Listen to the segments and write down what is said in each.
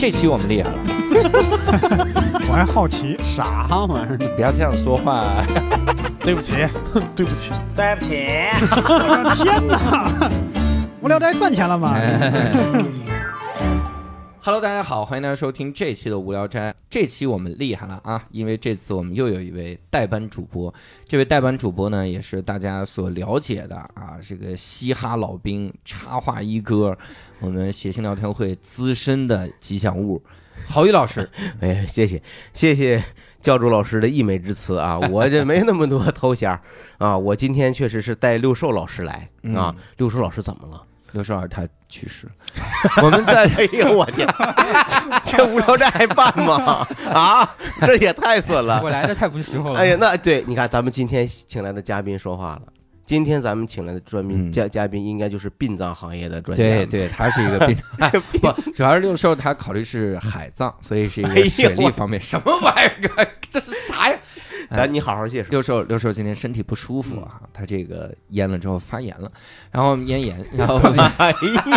这期我们厉害了，我还好奇，啥玩意儿？不要这样说话。对不起，对不起，对不起，我的天哪！无聊斋赚钱了吗？Hello，大家好，欢迎大家收听这期的无聊斋。这期我们厉害了啊，因为这次我们又有一位代班主播。这位代班主播呢，也是大家所了解的啊，这个嘻哈老兵、插画一哥，我们写信聊天会资深的吉祥物，郝宇老师。哎，谢谢谢谢教主老师的溢美之词啊！我这没那么多头衔儿啊，我今天确实是带六兽老师来啊。六兽老师怎么了？刘少尔他去世了，我们在 哎呦我天，这无聊斋还办吗？啊，这也太损了！我来的太不是时候了。哎呀，那对，你看咱们今天请来的嘉宾说话了。今天咱们请来的专宾嗯嘉嘉宾应该就是殡葬行业的专家。对对，他是一个病，不，主要是六兽他考虑是海葬，所以是一个水利方面。什么玩意儿？这是啥呀？咱你好好介绍。六兽六兽今天身体不舒服啊，他这个咽了之后发炎了，然后咽炎，然后哎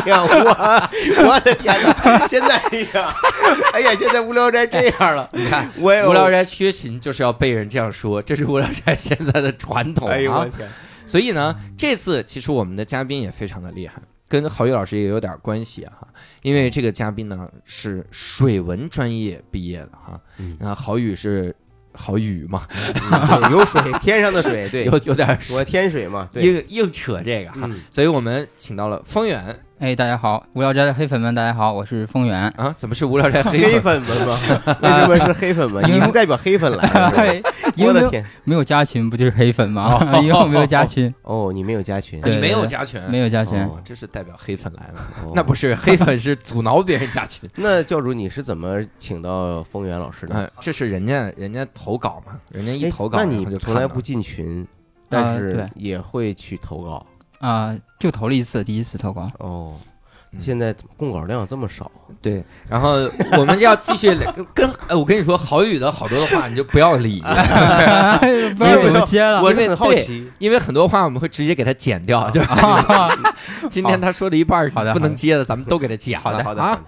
呀，我我的天哪！现在哎呀，哎呀，现在无聊斋这样了，你看我也无聊斋缺勤就是要被人这样说，这是无聊斋现在的传统哎呦我啊。天，所以呢，这次其实我们的嘉宾也非常的厉害，跟郝宇老师也有点关系啊，因为这个嘉宾呢是水文专业毕业的哈，嗯。那郝宇是郝雨嘛，对有水，天上的水，对，有有点我天水嘛，对，硬硬扯这个哈，嗯，所以我们请到了方源哎，大家好，无聊斋的黑粉们，大家好，我是风源。啊，怎么是无聊斋黑黑粉？们吗？为什么是黑粉们？因为你是代表黑粉来我的天，没有加群，不就是黑粉吗？哦因为我没有加群，哦，你没有加群，对你没有加群，没有加群。哦，这是代表黑粉来了。哦那不是黑粉是阻挠别人加群，那教主你是怎么请到风源老师的？嗯，这是人家人家投稿嘛，人家一哎投稿，那你从来不进群，但是也会去投稿啊、就投了一次，第一次投稿。哦。嗯现在供稿量这么少，对，然后我们要继续跟，呃我跟你说，郝宇的好多的话你就不要理，不知道怎么接了。因为我是很好对奇。因为很多话我们会直接给他剪掉，就 是今天他说的一半儿好的不能接的，咱们都给他剪了。好的，好的，好啊的，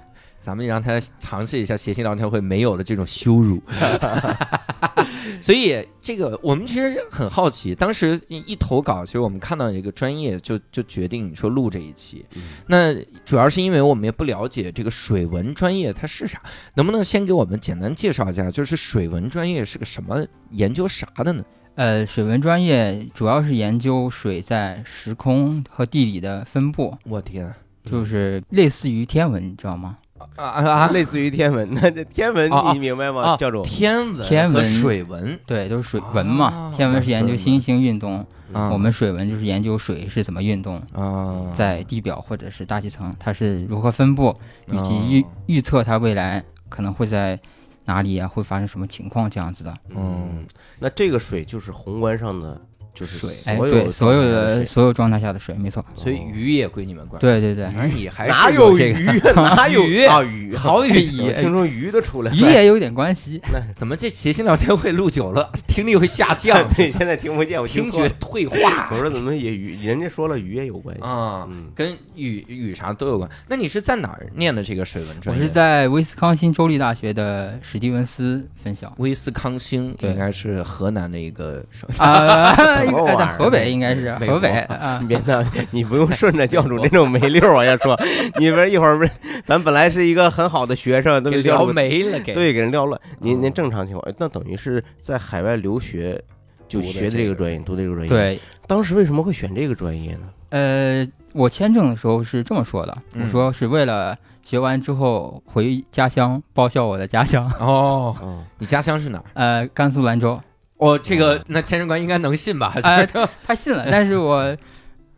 咱们让他尝试一下谐星聊天会没有的这种羞辱。所以这个我们其实很好奇，当时一投稿，其实我们看到一个专业就就决定说录这一期。嗯那主要是因为我们也不了解这个水文专业它是啥，能不能先给我们简单介绍一下，就是水文专业是个什么，研究啥的呢？呃，水文专业主要是研究水在时空和地理的分布，我天就是类似于天文，你知道吗？啊啊啊！类似于天文，那这天文你明白吗？啊教主，天文天文水文，对，都是水文嘛。啊天文是研究星星运动，啊我们水文就是研究水是怎么运动。啊在地表或者是大气层，它是如何分布，以及预哦预测它未来可能会在哪里啊，会发生什么情况这样子的。嗯，那这个水就是宏观上的，就是水哎，所有对，所有的所有状态下的水，没错。所以鱼也归你们管。对对对，你还是哪有这个？鱼？哪有鱼啊鱼？好鱼听说鱼都出来了。鱼也有点关系。怎么这谐星聊天会录久了，听力会下降？对，现在听不见，我听觉。退化我说怎么也与人家说了鱼也有关系？啊，嗯，跟雨雨啥都有关。那你是在哪儿念的这个水文我专业？我是在威斯康星州立大学的史蒂文斯分校威斯康星，对应该是河南的一个省。啊，什么玩意儿河北应该是河北啊 你。别闹，你不用顺着教主这种没溜往下说。你不是一会儿不是，咱本来是一个很好的学生，都给没了，给对给人撂乱。您嗯您正常情况，那等于是在海外留学就学的这个专业，读的这个专业。，对，当时为什么会选这个专业呢？呃，我签证的时候是这么说的，嗯我说是为了学完之后回家乡报效我的家乡，哦，哦，你家乡是哪儿？呃，甘肃兰州。哦，这个那签证官应该能信吧？哎他信了，但是我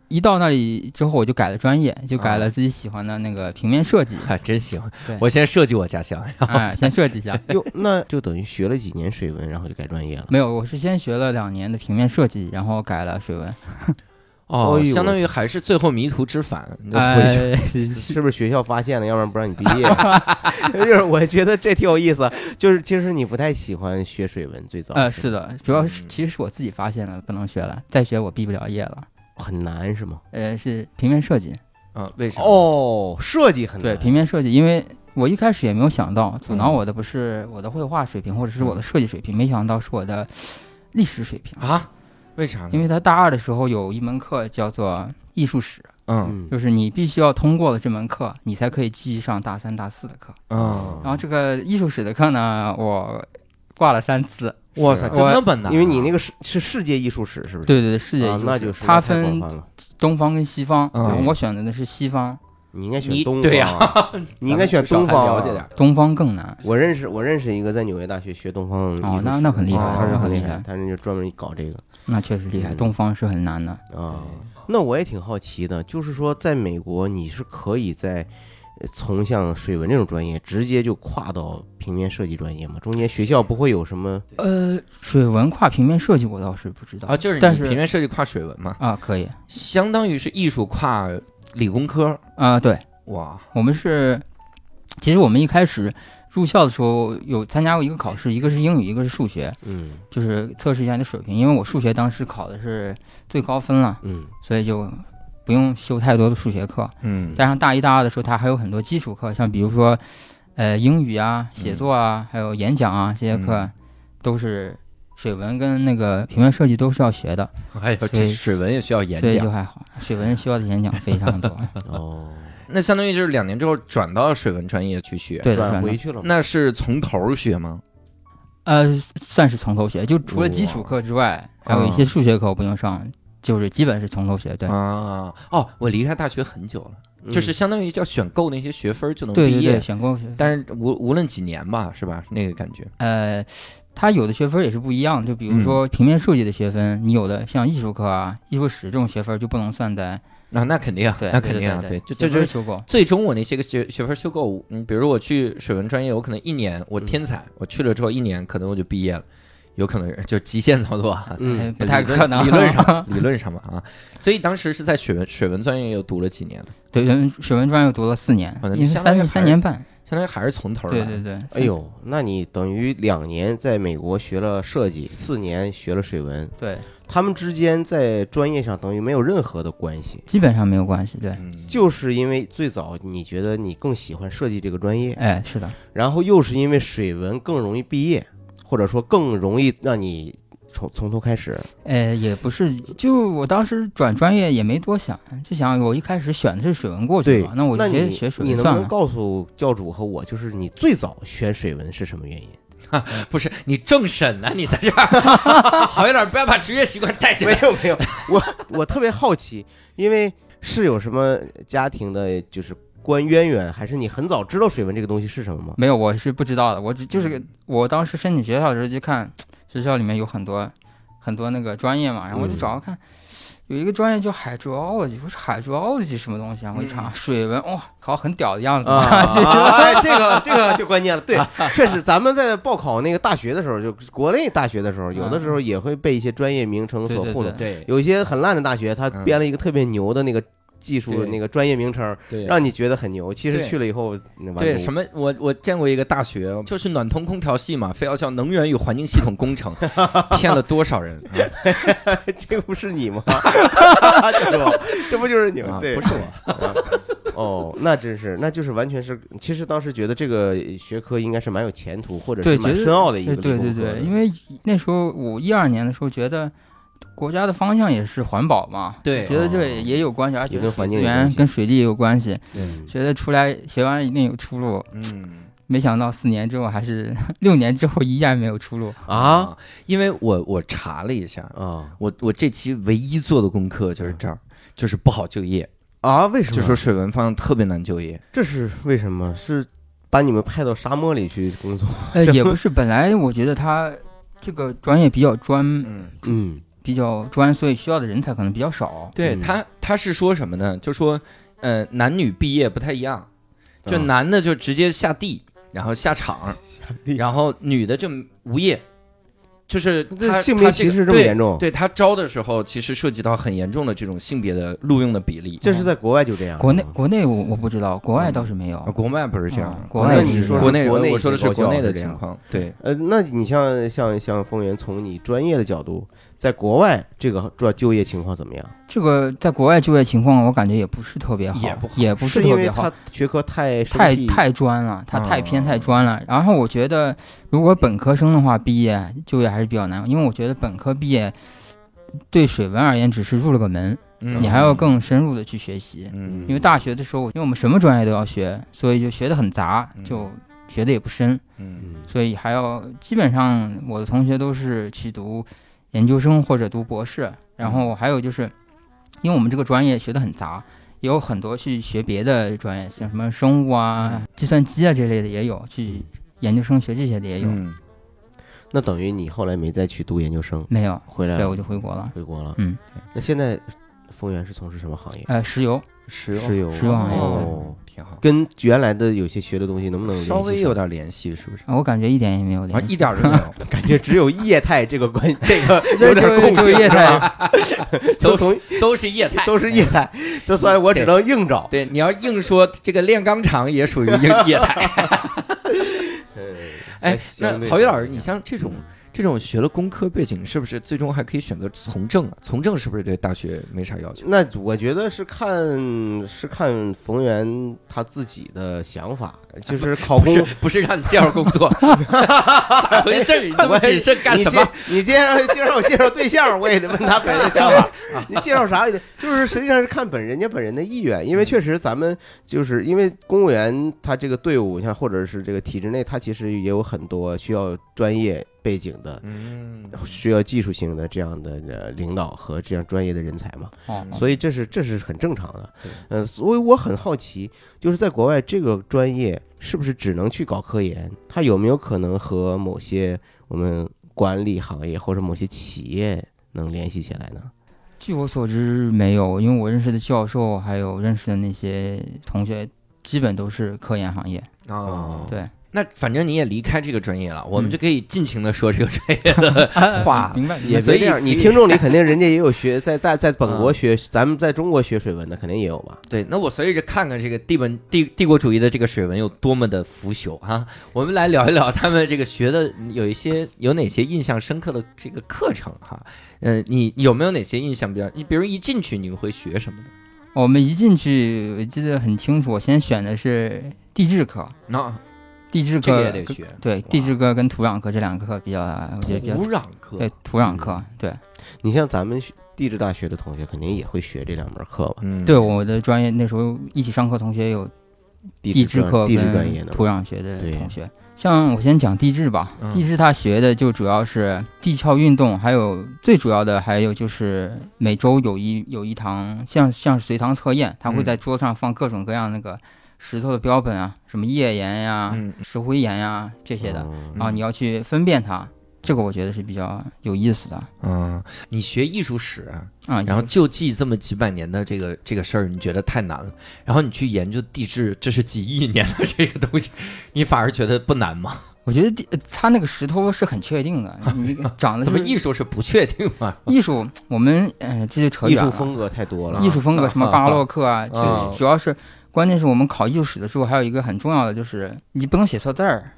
一到那里之后，我就改了专业，就改啊了自己喜欢的那个平面设计。还真行对，我先设计我家乡，然后哎，先设计一下。哟，那就等于学了几年水文，然后就改专业了。没有，我是先学了两年的平面设计，然后改了水文。哦相当于还是最后迷途知返，你就回去。哎，是不是学校发现了，要不然不让你毕业？就是我觉得这挺有意思，就是其实你不太喜欢学水文，最早呃，是的，主要是嗯其实是我自己发现了不能学了，再学我毕不了业了。很难是吗？呃，是平面设计，嗯，为什么？，哦，设计很难。对平面设计，因为我一开始也没有想到，阻挠嗯我的不是我的绘画水平或者是我的设计水平，没想到是我的历史水平。啊？为啥呢？因为他大二的时候有一门课叫做艺术史，嗯嗯就是你必须要通过了这门课，你才可以继续上大三、大四的课。嗯，然后这个艺术史的课呢，我挂了三次。哇塞，是这那么难啊？因为你那个是是世界艺术史，是不是？对对对，世界艺啊术，史，那就是它分东方跟西方，嗯然后我选择的是西方，你应该选东方，对呀 你应该选东方了解点。东方更难。我认识我认识一个在纽约大学学东方艺术哦那那很厉害啊他是很厉害他就专门搞这个那确实厉害，嗯东方是很难的。啊。那我也挺好奇的，就是说在美国你是可以在呃从像水文这种专业直接就跨到平面设计专业吗？中间学校不会有什么呃，水文跨平面设计我倒是不知道啊，就是但是你平面设计跨水文嘛，啊，可以相当于是艺术跨理工科。啊，对哇，我们是，其实我们一开始入校的时候有参加过一个考试，一个是英语，一个是数学，嗯就是测试一下你的水平。因为我数学当时考的是最高分了，嗯所以就不用修太多的数学课。嗯加上大一、大二的时候，它还有很多基础课，像比如说，呃，英语啊、写作啊，还有演讲啊这些课，嗯都是水文跟那个平面设计都是要学的，还有这所以水文也需要演讲所以就，还好。水文需要的演讲非常多，哦，那相当于就是两年之后转到水文专业去学。对，转回去了？那是从头学吗？呃，算是从头学，就除了基础课之外，还有一些数学课我不用上，就是基本是从头学。对，啊，哦，我离开大学很久了，嗯就是相当于叫选够那些学分就能毕业对对对，，选购学。但是无无论几年吧，是吧？那个感觉，呃，它有的学分也是不一样，就比如说平面设计的学分，你有的像艺术课啊、艺术史这种学分就不能算在那那肯定啊，对，那肯定啊，对，就这就是修够。最终我那些个学学分修够，嗯，比如说我去水文专业，我可能一年我天才，我去了之后一年可能我就毕业了，有可能就极限操作嗯 不太可能。理论上 理论上嘛啊，所以当时是在水文水文专业又读了几年了，对，人水文专业读了四年可，能因为三三年半。相当于还是从头来。对对对。哎呦，那你等于两年在美国学了设计，四年学了水文，对，他们之间在专业上等于没有任何的关系，基本上没有关系。对，嗯，就是因为最早你觉得你更喜欢设计这个专业，哎，是的，然后又是因为水文更容易毕业，或者说更容易让你从从头开始。呃，也不是，就我当时转专业也没多想，就想我一开始选的是水文过去对嘛，那我直接学水你能不能文算了。告诉教主和我，就是你最早选水文是什么原因？不是你政审呢，你在这儿好一点，不要把职业习惯带进来。没有没有，我我特别好奇，因为是有什么家庭的，就是关渊源，还是你很早知道水文这个东西是什么吗？没有，我是不知道的，我只就是我当时申请学校的时候就看学校里面有很多很多那个专业嘛，然后我就找找看。有一个专业叫 hydrology，我说 hydrology 什么东西啊？我一查水文，哇，好很屌的样子嗯 啊，哎，这个这个就关键了。对，确实，咱们在报考那个大学的时候，就国内大学的时候，有的时候也会被一些专业名称所糊弄。对有一些很烂的大学，他嗯编了一个特别牛的那个技术那个专业名称，让你觉得很牛。其实去了以后，对什么？我我见过一个大学，就是暖通空调系嘛，非要叫能源与环境系统工程，骗了多少人啊？这个不是你吗？这 不这不就是你啊吗？对，不是我，哦，那真是，那就是完全是。其实当时觉得这个学科应该是蛮有前途，或者对，是蛮深奥的一个对对对因为那时候我一二年的时候觉得国家的方向也是环保嘛，对觉得这也有关系，而且水资源跟水利也有关系，嗯觉得出来学完一定有出路。嗯没想到四年之后还是 六年之后依然没有出路。啊，因为我我查了一下，啊我我这期唯一做的功课就是这儿，就是不好就业，啊！为什么？就说水文方向特别难就业。这是为什么？是把你们派到沙漠里去工作？呃，也不是，本来我觉得他这个专业比较专，嗯，嗯比较专，所以需要的人才可能比较少。嗯对他他是说什么呢？就说呃男女毕业不太一样，就啊男的就直接下地，然后下场，地然后女的就无业，就是性别歧视这么严重？对他招的时候，其实涉及到很严重的这种性别的录用的比例。这是在国外就这样。国内啊国内我我不知道，国外倒是没有啊，。国外不是这样嗯，国外你说国内国内我说的是国内的情况，对，呃，那你像像像丰源，从你专业的角度，在国外这个主要就业情况怎么样？这个在国外就业情况，我感觉也不是特别好，也不好。也不是特别好。他，学科太太太专了，它太偏哦太专了。然后我觉得，如果本科生的话，毕业就业还是比较难，因为我觉得本科毕业对水文而言只是入了个门，嗯。你还要更深入的去学习。嗯。因为大学的时候，因为我们什么专业都要学，所以就学得很杂，就学的也不深，所以还要基本上我的同学都是去读研究生或者读博士，然后还有就是，因为我们这个专业学的很杂，也有很多去学别的专业，像什么生物啊、计算机啊这类的也有，去研究生学这些的也有，嗯。那等于你后来没再去读研究生，没有，回来对我就回国了。回国了。嗯，那现在丰源是从事什么行业？呃，石油，石油。石油，石油行业。哦，挺好，跟原来的有些学的东西能不能稍微有点联系，是不是？我感觉一点也没有啊，联系。一点儿都没有，感觉只有液态这个关 这个有点就就共性，液态，都都从都是液 态。都是液态，这所以我只能硬找。对，你要硬说这个炼钢厂也属于液液态。哎，那郝宇老师，你像这种这种学了工科背景，是不是最终还可以选择从政啊？从政是不是对大学没啥要求？那我觉得是看是看冯源他自己的想法，就是考公不是不是让你介绍工作，咋回事儿？你这么谨慎干什么？你介你介绍介绍我介绍对象，我也得问他本人的想法。你介绍啥也得，就是实际上是看本人家本人的意愿，因为确实咱们就是因为公务员他这个队伍，像或者是这个体制内，他其实也有很多需要专业背景的。嗯，需要技术性的这样的呃领导和这样专业的人才嘛，哦，所以这是这是很正常的对。呃，所以我很好奇，就是在国外这个专业是不是只能去搞科研？它有没有可能和某些我们管理行业或者某些企业能联系起来呢？据我所知没有，因为我认识的教授还有认识的那些同学，基本都是科研行业。哦，对，那反正你也离开这个专业了，我们嗯就可以尽情的说这个专业的话。明白？所以也别这样，你听众里 肯定人家也有学在在在本国嗯学，咱们在中国学水文的肯定也有吧？对，那我所以就看看这个帝文帝帝国主义的这个水文有多么的腐朽啊！我们来聊一聊他们这个学的有一些有哪些印象深刻的这个课程哈。嗯、你有没有哪些印象比较？你比如一进去你们会学什么的？我们一进去，我记得很清楚，我先选的是地质课，那地质这个也得学。对地质课跟土壤课这两个课比较，我觉得比较土壤课对土壤课，对你像咱们学地质大学的同学，肯定也会学这两门课吧？嗯，对，我的专业那时候一起上课同学有地地质课地质专业的跟土壤学的同学。像我先讲地质吧，嗯地质他学的就主要是地壳运动，还有最主要的还有就是每周有一有一堂像像随堂测验，他会嗯在桌上放各种各样那个石头的标本啊，什么页岩呀、嗯石灰岩呀这些的嗯啊，你要去分辨它，这个我觉得是比较有意思的嗯，你学艺术史啊，啊。然后就记这么几百年的这个这个事儿，你觉得太难了。然后你去研究地质，这是几亿年的这个东西，你反而觉得不难吗？我觉得地它那个石头是很确定的，你 长得怎么艺术是不确定吗？艺术，我们呃这就扯艺远了。艺术风格太多了艺。术风格，什么巴洛克啊，啊就主要是关键是我们考艺术史的时候，还有一个很重要的就是你不能写错字儿。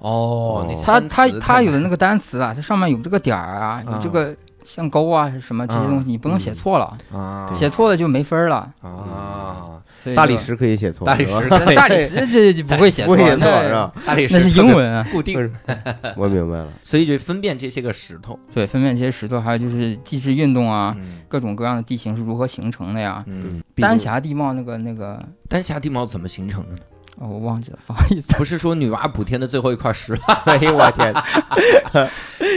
哦，你它它它有的那个单词啊，它上面有这个点儿啊，有这个像勾啊是什么这些东西，你不能写错了，写错了就没分儿了。啊，所以大理石可以写错，大理石大理石这就不会写错，不会写错是吧？大理石那是英文啊。固定，我明白了。所以就分辨这些个石头。对，分辨这些石头，还有就是地质运动啊，嗯各种各样的地形是如何形成的呀？嗯，丹霞地貌那个那个，丹霞地貌怎么形成的呢？哦，我忘记了，不好意思。不是说女娲补天的最后一块石吗？哎呦我天！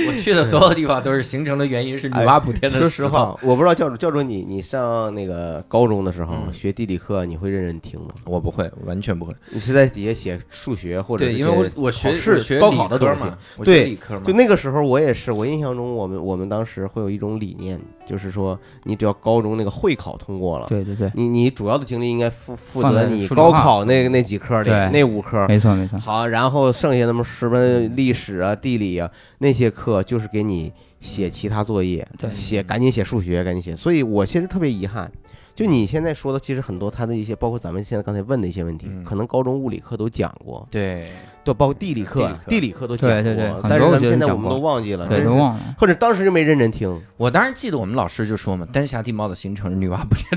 我去的所有地方都是形成的原因是女娲补天的石头。说实话，我不知道教主教主你你上那个高中的时候嗯学地理课，你会认真听吗？我不会，完全不会。你是在底下写数学或者对，因为我我学是学高考的理科东西嘛，对理科嘛，就那个时候我也是，我印象中我们我们当时会有一种理念，就是说你只要高中那个会考通过了，对对对，你你主要的精力应该负负责你高考那那几科里对那五科。没错没错。好，然后剩下那么什么历史啊、地理啊那些课，就是给你写其他作业，对写赶紧写数学，赶紧写。所以我其实特别遗憾，就你现在说的，其实很多他的一些，包括咱们现在刚才问的一些问题，嗯可能高中物理课都讲过，对，都包括地理课，地理课都讲过，对对对但是咱们现在我们都忘记了，对，真是都忘了。或者当时就没认真听。我当时记得我们老师就说嘛，丹霞地貌的形成是女娲补天。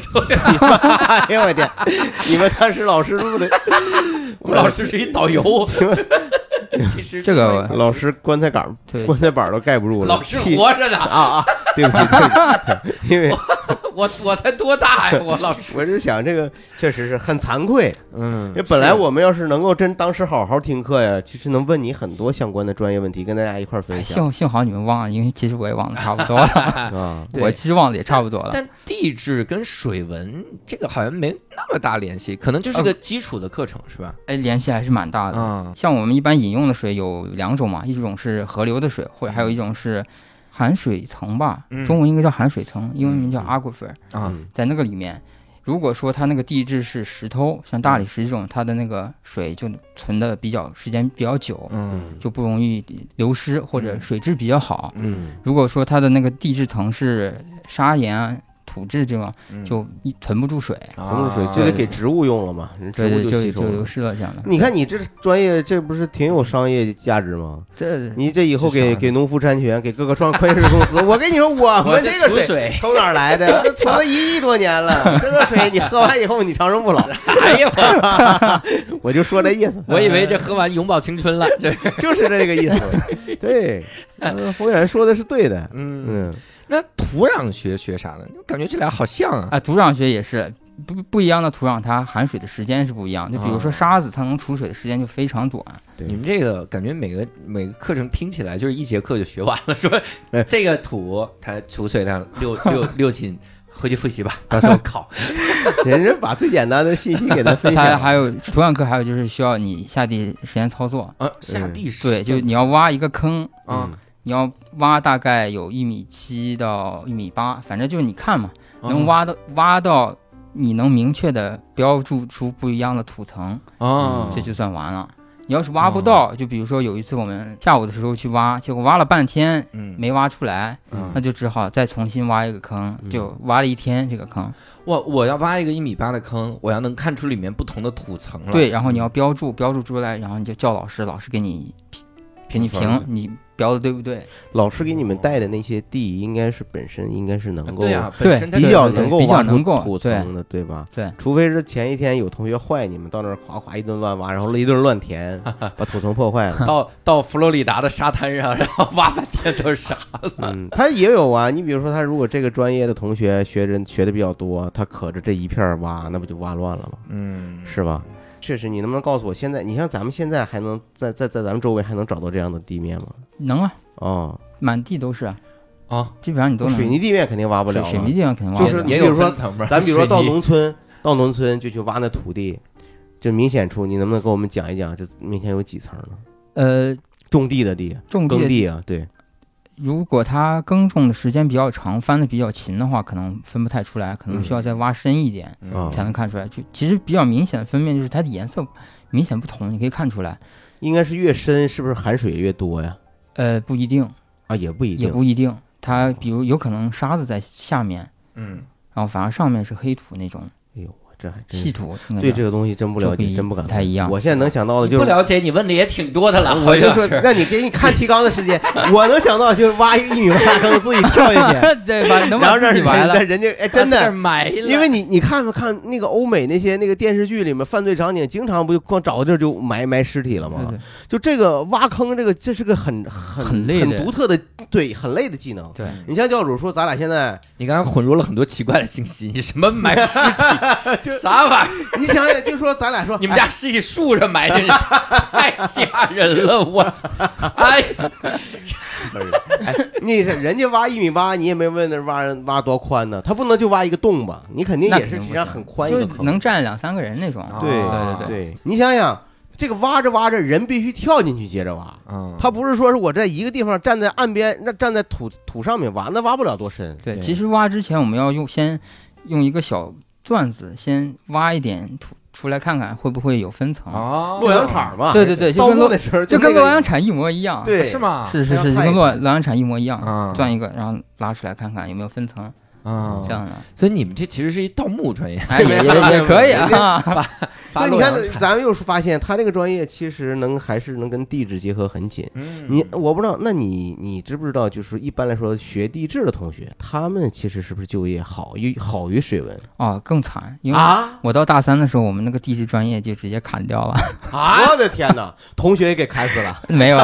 哎呦我天！你们当时老师录的，我们老师是一导游。其实这个老师棺材杆儿、对棺材板都盖不住了。老师活着呢，啊啊！对不起，对不起，因为我我才多大呀，我老师。我就想这个确实是很惭愧，嗯因为本来我们要是能够真当时好好听课呀，其实能问你很多相关的专业问题，跟大家一块分享幸幸好你们忘了，因为其实我也忘得差不多了，我其实忘得也差不多了。但地质跟水文这个好像没那么大联系，可能就是个基础的课程，是吧？哎，联系还是蛮大的。嗯，像我们一般饮用的水有两种嘛，一种是河流的水，或者还有一种是含水层吧，嗯中文应该叫含水层，英文名叫嗯 aquifer，啊嗯在那个里面。如果说它那个地质是石头，像大理石这种，它的那个水就存的比较时间比较久，嗯。就不容易流失，或者水质比较好。嗯。如果说它的那个地质层是砂岩啊、土质这种，嗯就一存不住水，存不住水啊就得给植物用了嘛，人植对对，物就吸收了。就流失了这样的。你看你这专业，这不是挺有商业价值吗？这你这以后给给农夫山泉，给各个创矿泉水公司，我跟你说，我我们这个水从哪来的？这存了一亿多年了，这个水你喝完以后你长生不老。哎呀，我 我就说这意思，我以为这喝完永葆青春了，这就是这个意思。对，呃服务员说的是对的。嗯，嗯，那土壤学学啥呢？感觉这俩好像啊。啊，土壤学也是不不一样的土壤，它含水的时间是不一样。就比如说啊沙子，它能储水的时间就非常短。对你们这个感觉每个每个课程听起来就是一节课就学完了，说 哎这个土它储水量六六六斤，回去复习吧，到时候考。人家把最简单的信息给他分享。它还有土壤课，还有就是需要你下地实验操作。啊，下地是对，就你要挖一个坑，啊，你要挖大概有一米七到一米八，反正就是你看嘛，啊能挖到挖到你能明确的标注出不一样的土层，啊，这就算完了。你要是挖不到，就比如说有一次我们下午的时候去挖，结果挖了半天嗯。没挖出来，嗯。那就只好再重新挖一个坑，嗯。就挖了一天这个坑。我我要挖一个一米八的坑，我要能看出里面不同的土层了。对，然后你要标注，标注出来，然后你就叫老师，老师给你评给你评评，你标的对不对？老师给你们带的那些地，应该是本身应该是能够对呀，本身比较能够比较挖出能够土层的，对吧？对，除非是前一天有同学坏你们，到那儿哗哗一顿乱挖，然后一顿乱填，把土层破坏了。到到佛罗里达的沙滩上，然后挖半天都是沙子。嗯，他也有啊。你比如说，他如果这个专业的同学学人学的比较多，他可着这一片挖，那不就挖乱了吗？嗯，是吧？确实，你能不能告诉我，现在你像咱们现在还能在在在咱们周围还能找到这样的地面吗？能啊，哦，满地都是啊，啊，基本上你都能。水泥地面肯定挖不了了。水水泥地面肯定挖就不了就是你比如说也有分层吧咱比如说到农村，到农村就去挖那土地，就明显处，你能不能给我们讲一讲，这明显有几层呢？呃种地的地，种耕地啊，对，如果它耕种的时间比较长，翻的比较勤的话，可能分不太出来，可能需要再挖深一点啊才能看出来。就其实比较明显的分辨就是它的颜色明显不同，你可以看出来。应该是越深，是不是含水越多呀？呃，不一定，啊，也不一也定。不一定。它比如有可能沙子在下面，嗯，然后反而上面是黑土那种哎呦，这还真是细土，应该叫对这个东西真不了解，真不敢不太一样我现在能想到的就是。不了解，你问的也挺多的了。我就说是，让你给你看提纲的时间，我能想到就是挖一个一米八大坑，自己跳下去，对吧？能然后把让人自己埋了。人家哎，真的，埋了，因为你你看没看那个欧美那些那个电视剧里面犯罪场景，经常不就光找个地儿就埋埋尸体了吗？就这个挖坑，这个这是个很很很独特的，对，很累的技能。对，你像教主说，咱俩现在，你刚刚混入了很多奇怪的信息，你什么埋尸体 就啥玩意儿？你想想，就说咱俩说，你们家是一树上埋的，你 太吓人了！我操！哎，哎，你是人家挖一米八，你也没问那挖挖多宽呢，他不能就挖一个洞吧？你肯定也是实际上很宽一就个坑。能站两三个人那种。啊对对对对，你想想，这个挖着挖着，人必须跳进去接着挖。嗯，他不是说是我在一个地方站在岸边，那站在土土上面挖，那挖不了多深。对，其实挖之前我们要用先用一个小钻子先挖一点土出来看看会不会有分层。啊，洛阳铲嘛，对对对就跟洛墓的时候就跟个洛阳铲一模一样。对是吗？是是是，就跟洛洛阳铲一模一样，嗯钻一个，然后拉出来看看有没有分层，啊这样的。所以你们这其实是一盗墓专业，哎，也也也可以啊。发所以你看咱们又是发现他这个专业其实能还是能跟地质结合很紧。嗯你我不知道，那你你知不知道？就是一般来说，学地质的同学，他们其实是不是就业好于好于水文哦，更惨，因为啊？我到大三的时候，我们那个地质专业就直接砍掉了，啊，我的天哪，同学也给砍死了。没有，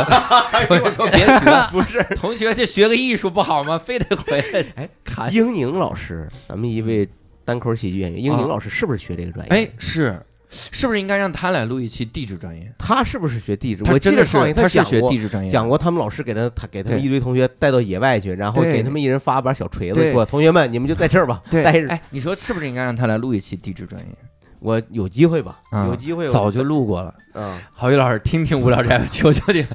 同学说别学，不是，同学就学个艺术不好吗？非得回来哎砍。英宁老师，咱们一位单口喜剧演员，英宁老师是不是学这个专业？哎，是，是不是应该让他来录一期地质专业？他是不是学地质？他我记得上一他是学地质专业，讲过，他们老师给他他给他们一堆同学带到野外去，然后给他们一人发把小锤子，说：“同学们，你们就在这儿吧，待着。哎，你说是不是应该让他来录一期地质专业？我有机会吧？啊有机会早就录过了。嗯，郝宇老师，听听无聊斋，求求你了。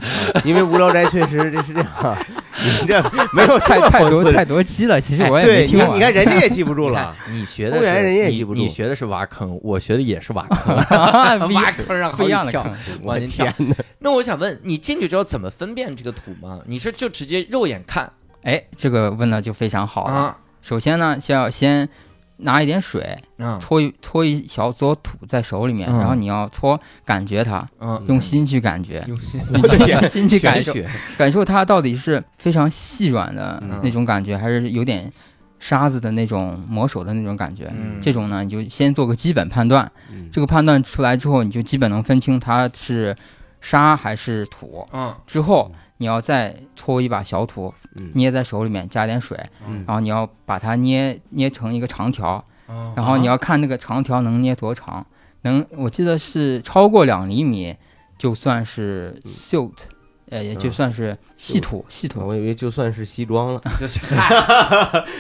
因为无聊斋确实这是这样啊，你 这没有这么讽刺人太多太多鸡了，其实我也没听你看人家也记不住了，你学的是人也记不住你你学的是挖坑，我学的也是挖坑，挖坑让不一样的跳坑。我的天。哪！那我想问，你进去之后怎么分辨这个土吗？你是就直接肉眼看哎，这个问的就非常好了。啊首先呢，先要先拿一点水，嗯搓一搓一小撮土在手里面，嗯。然后你要搓，感觉它，嗯，用心去感觉，用心。用心去感受，感受它到底是非常细软的嗯。那种感觉，还是有点沙子的那种磨手的那种感觉。嗯。这种呢，你就先做个基本判断。嗯。这个判断出来之后，你就基本能分清它是沙还是土。嗯。之后你要再搓一把小土，嗯。捏在手里面，加点水，嗯。然后你要把它捏捏成一个长条，哦。然后你要看那个长条能捏多长，能我记得是超过两厘米，就算是 silt，呃，也就算是细土，细土。我以为就算是西装了。就是嗨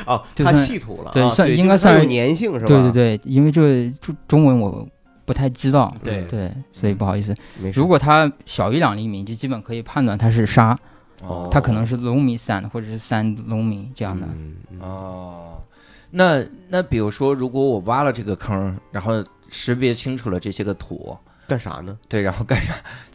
哦，它就算稀土了啊，对算应该算是粘性是吧？对对对，因为这中中文我不太知道，对对，所以不好意思。如果它小于两厘米，就基本可以判断它是沙，哦它可能是 loamy sand 或者是 sand loamy 这样的。哦，那那比如说，如果我挖了这个坑，然后识别清楚了这些个土，干啥呢？对，然后干啥？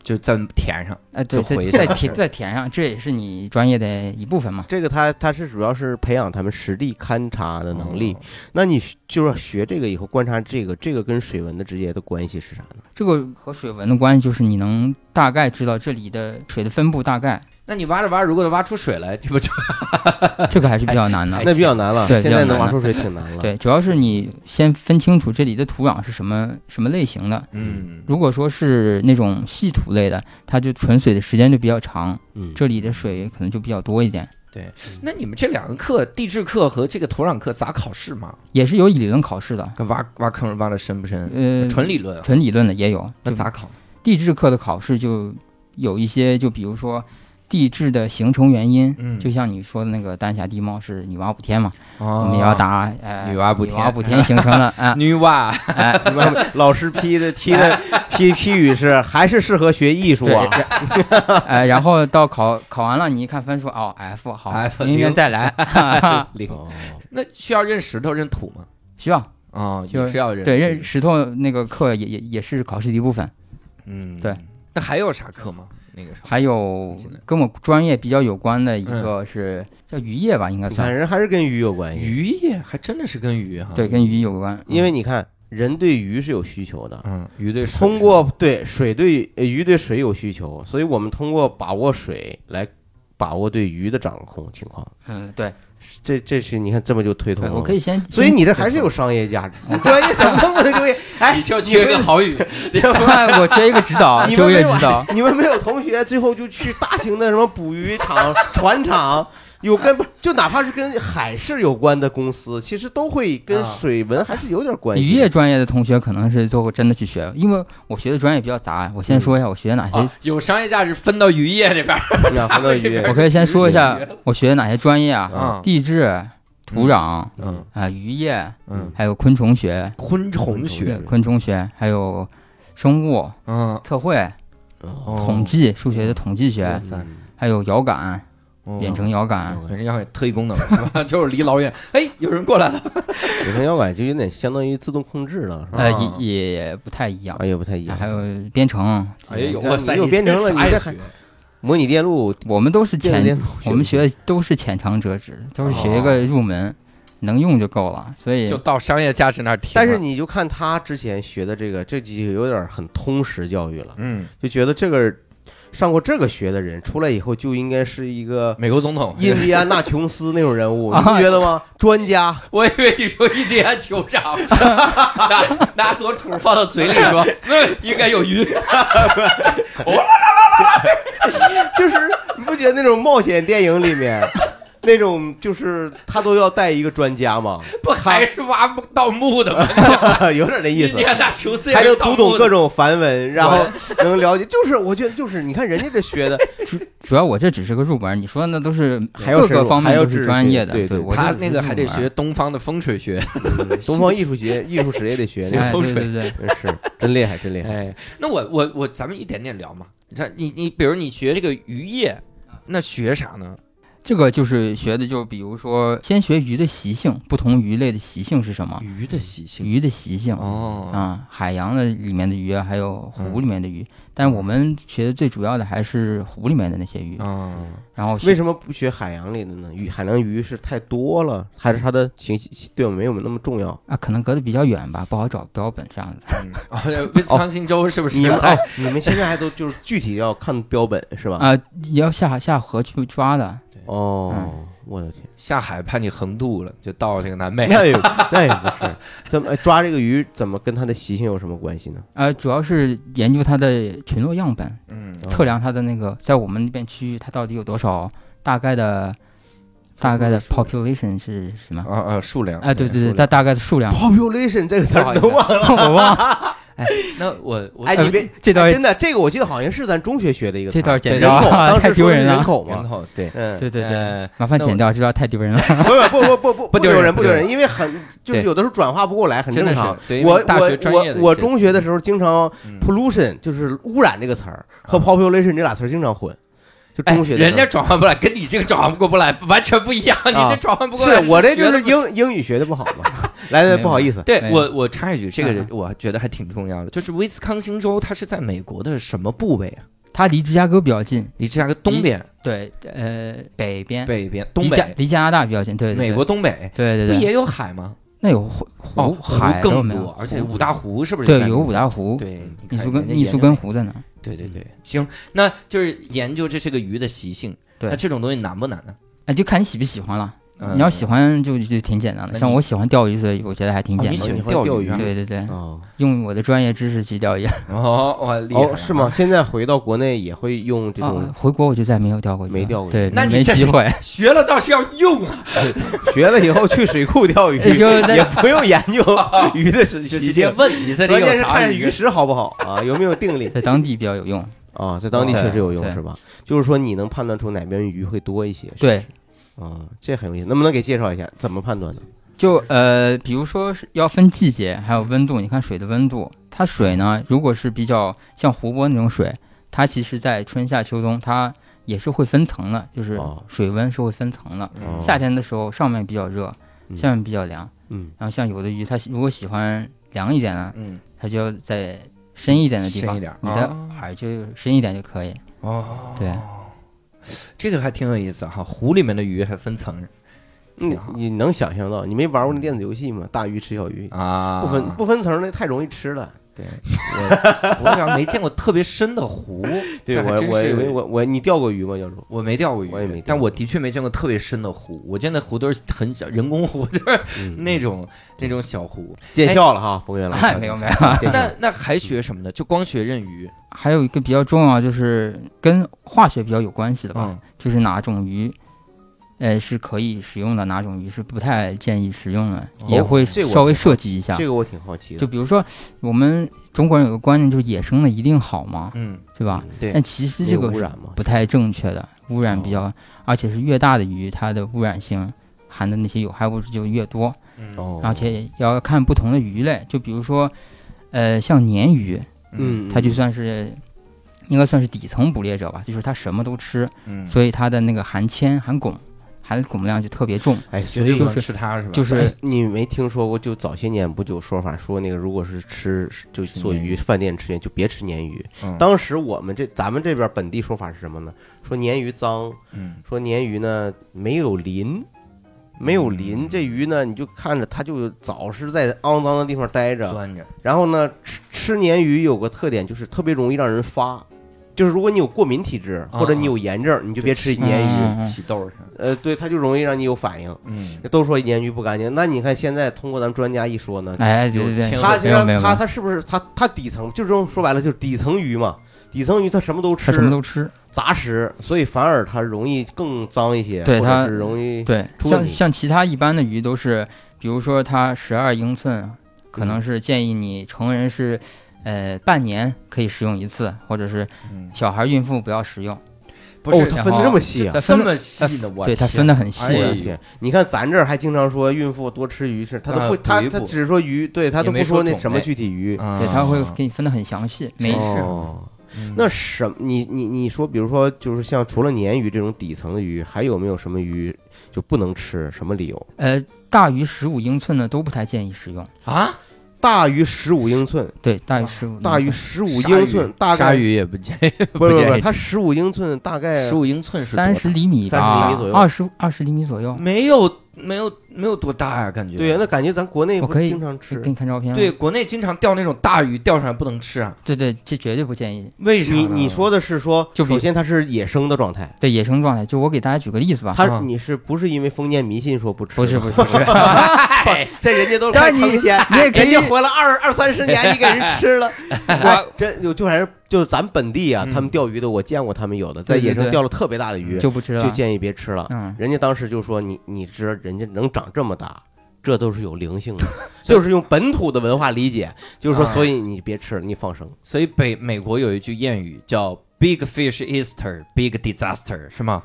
就在填上。哎，对，就回在去了在填在填上，这也是你专业的一部分嘛。这个它它是主要是培养他们实地勘察的能力。哦那你就是学这个以后观察这个，这个跟水文的直接的关系是啥呢？这个和水文的关系就是你能大概知道这里的水的分布大概，那你挖着挖，如果挖出水来，这不就 这个还是比较难的哎。那比较难了，对现在能挖出水挺难了。对，主要是你先分清楚这里的土壤是什么什么类型的。嗯如果说是那种细土类的，它就存水的时间就比较长，嗯，这里的水可能就比较多一点。对那你们这两个课，地质课和这个土壤课咋考试嘛？也是有理论考试的，跟挖挖坑挖的深不深？呃，纯理论啊。纯理论的也有。那咋考？地质课的考试就有一些，就比如说地质的形成原因，嗯就像你说的那个丹霞地貌是女娲补天嘛，哦我们要答呃女娲补天女娲补天形成了 啊，女娲。哎，老师批的批的 批批语是还是适合学艺术，啊？哎，然后到考考完了，你一看分数，哦，F 好 F，明年再来，哈 哈零。哦，那需要认石头认土吗？需要哦，就也是要认。对认。石头那个课也也也是考试的一部分，嗯，对。那还有啥课吗？那个时候还有跟我专业比较有关的一个是叫渔业吧，应该算人还是跟鱼有关系，渔业还真的是跟鱼哈。对，跟鱼有关，因为你看人对鱼是有需求的。嗯，鱼对水通过对水对呃鱼对水有需求，所以我们通过把握水来把握对鱼的掌控情况。嗯，对，这这是你看这么就推通，了。我可以先，所以你这还是有商业价值，专业怎么能不能就业？哎，你就缺个好语。我缺一个指导，就你们没有业指导。你们没有同学最后就去大型的什么捕鱼场、船厂，有跟不就哪怕是跟海事有关的公司，其实都会跟啊水文还是有点关系。渔业专业的同学可能是最后真的去学，因为我学的专业比较杂。我先说一下我学的哪些，啊有商业价值分到渔业那边儿。那分到 渔业我可以先说一下我学的哪些专业啊，啊，地质、土壤嗯啊、渔业，嗯，还有昆虫学、昆虫学昆虫学，还有生物、嗯，测绘、哦统计、数学的统计学还有遥感、哦远程遥感。远程遥感特异功能 是吧？就是离老远，哎，有人过来了。远程遥感就有点相当于自动控制了，是吧？呃，啊也也不太一样啊，，也不太一样。还有编程，哎呦，你哇塞，你有编程了你这还这啥也学模拟电路，我们都是浅，我们学的都是浅尝辄止，都是学一个入门，能用就够了。所以就到商业价值那儿停。但是你就看他之前学的这个，这就有点很通识教育了，嗯，就觉得这个上过这个学的人出来以后就应该是一个美国总统，印第安纳琼斯那种人物，啊 你不觉得吗？专家，我以为你说印第安酋长，拿拿左土放到嘴里说，那，应该有鱼。就是你不觉得那种冒险电影里面那种就是他都要带一个专家嘛？不还是挖盗墓的吗？有点那意思还能读懂各种梵文，然后能了解，就是我觉得就是你看人家这学的，主主要我这只是个入门，你说的那都是各个方面都是专业的。对对他那个还得学东方的风水学。东方艺术学、艺术史也得学，那哎，风水对对对，是真厉害，真厉害。哎，那我我我，咱们一点点聊嘛。你看，你你比如你学这个渔业，那学啥呢？这个就是学的，就比如说先学鱼的习性，不同鱼类的习性是什么？鱼的习性鱼的习性哦，啊，海洋的里面的鱼啊，还有嗯湖里面的鱼。但是我们学的最主要的还是湖里面的那些鱼。哦，然后为什么不学海洋里的呢？鱼海洋鱼是太多了，还是它的形对我们没有那么重要？啊？可能隔得比较远吧，不好找标本这样子。威斯康星州是不是？你们在哦，你们现在还都就是具体要看标本是吧？啊，也要下下河去抓的。哦嗯，我的天，下海怕你横渡了，就到这个南美。那也 那也不是，怎么哎抓这个鱼怎么跟它的习性有什么关系呢？呃，主要是研究它的群落样本，嗯哦测量它的那个在我们那边区域它到底有多少大概的大概的 population 是什么？啊啊，数量哎，对对对，它大概的数量。population 这个词儿不好意思能忘了？我忘了，那我我哎，你别这段哎真的这个我记得好像是咱中学学的一个这段剪人口，当时丢人了人口嘛，人口对，嗯，对对对，呃麻烦剪掉，这段太丢人了。不不不不不不丢人人不丢人，不丢人因为很就是有的时候转化不过来，很真的是正常。我大学专业的我我中学的时候经常嗯 pollution 就是污染这个词儿和啊 population 这俩词儿经常混，中学人家转换不来，跟你这个转换过不过来，完全不一样。你啊这转换不过来，是我这就是英英语学的不好嘛。来来，不好意思，对我，我插一句，这个嗯。我觉得还挺重要的，就是威斯康星州，它是在美国的什么部位啊？它离芝加哥比较近，离芝加哥东边、对，呃，北边，北边、东北，离加离加拿大比较近，对对对，美国东北，对对对，不也有海吗？那有湖哦，湖海都更没有多，而且五大湖是不是？对有五。大湖，对，密苏根你看人家密苏根研究湖在哪儿？对对对，行，那就是研究这是个鱼的习性。对那这种东西难不难呢？哎，就看你喜不喜欢了。嗯你要喜欢就就挺简单的，像我喜欢钓鱼，所以我觉得还挺哦你喜简单的。欢钓鱼啊？对对对，哦用我的专业知识去钓鱼。哦，哇，厉害了哦，是吗？？现在回到国内也会用这啊种，回国我就再没有钓过鱼，没钓过鱼对，那你没机会。学了倒是要用啊！学了以后去水库钓鱼，也不用研究鱼的直，接问你这里关有键是看鱼鱼？食好不好啊，有没有定力在当地比较有用。啊？在当地确实有用是吧？就是说你能判断出哪边鱼会多一些，对，啊，这很有意思。能不能给介绍一下怎么判断呢？就呃，比如说是要分季节，还有温度。你看水的温度，它水呢，如果是比较像湖泊那种水，它其实在春夏秋冬它也是会分层的，就是哦水温是会分层的。哦夏天的时候上面比较热，嗯下面比较凉。嗯，然后像有的鱼，它如果喜欢凉一点呢，嗯，它就要在深一点的地方，深一点你的哦饵就深一点就可以。哦，对，这个还挺有意思哈。湖里面的鱼还分层你你能想象到？你没玩过那电子游戏吗？大鱼吃小鱼，啊，不分不分层的太容易吃了。对，我我好像没见过特别深的湖，对我我以为我我你钓过鱼吗，教授？我没钓过鱼，我也没钓过但我的确没见过特别深的湖。我见的湖都是很小人工湖，就是嗯那种那种小湖。见笑了哈，冯源老师。哎没有没有那那还学什么呢？就光学认鱼，还有一个比较重要，就是跟化学比较有关系的吧，嗯就是哪种鱼，呃，是可以使用的，哪种鱼是不太建议使用的，也会稍微设计一下。这个我挺好奇的。就比如说，我们中国人有个观念，就是野生的一定好嘛，嗯，对吧？对但其实这个？不太正确的，污染比较，而且是越大的鱼，它的污染性含的那些有害物质就越多，而且要看不同的鱼类，就比如说，呃，像鲶鱼，嗯，它就算是应该算是底层捕猎者吧，就是它什么都吃，嗯，所以它的那个含铅、含汞、含汞量就特别重。哎，所以所以就就是吃它是吧？就是哎你没听说过？就早些年不就有说法说那个，如果是吃就做鱼，饭店吃鲶就别吃鲶鱼。嗯当时我们这咱们这边本地说法是什么呢？说鲶鱼脏，嗯说鲶鱼呢没有鳞，没有鳞，这鱼呢，你就看着它就早是在肮脏的地方待着，着，然后呢，吃吃鲶鱼有个特点就是特别容易让人发，就是如果你有过敏体质或者你有炎症，你就别吃鲶鱼。起痘上，呃，对，它就容易让你有反应。嗯，都说鲶鱼不干净，那你看现在通过咱们专家一说呢，哎，对对对，有它实际上没有没有它它是不是它它底层就是这种说白了就是底层鱼嘛？底层鱼它什么都吃，什么都吃。杂食，所以反而它容易更脏一些，或者对它是容易对，出像像其他一般的鱼都是，比如说它十二英寸，可能是建议你成人是，呃，半年可以食用一次，或者是嗯小孩孕妇不要食用。不是哦，它分的这么细啊！这它分得么细的，我对，它分的很细！你看咱这儿还经常说孕妇多吃鱼是，他都啊会，他他只是说鱼，对他都不说那什么具体鱼。啊对，它会给你分的很详细，每真是哦，嗯那什你你你说，比如说就是像除了鲶鱼这种底层的鱼，还有没有什么鱼就不能吃？什么理由？呃大于十五英寸的都不太建议食用。啊，大于十五英寸，对，大于十五，大于十五英寸，大概鲨鱼也不建议，不不不，它十五英寸大概十五英寸是三十厘米30吧厘米左，右。二十二十厘米左右。没有没有没有多大呀，感觉对呀，那感觉咱国内可以经常吃给。你看照片。对，国内经常钓那种大鱼，钓上来不能吃啊，对对，这绝对不建议。为什么？你你说的是说，就首先它是野生的状态，对野生状态，就我给大家举个例子吧。它啊你是不是因为封建迷信说不吃？不是不是不是，这人家都但是成仙，你也可以人家活了二二三十年，你给人吃了。我真有，就反正就是咱本地啊，嗯他们钓鱼的，我见过他们有的在野生钓了特别大的鱼，就不吃了。就建议别吃了。嗯，人家当时就说你你知道人家能长这么大，这都是有灵性的，就是用本土的文化理解，就是说，啊所以你别吃，你放生。所以北美国有一句谚语叫 “Big fish Easter, big disaster”，是吗？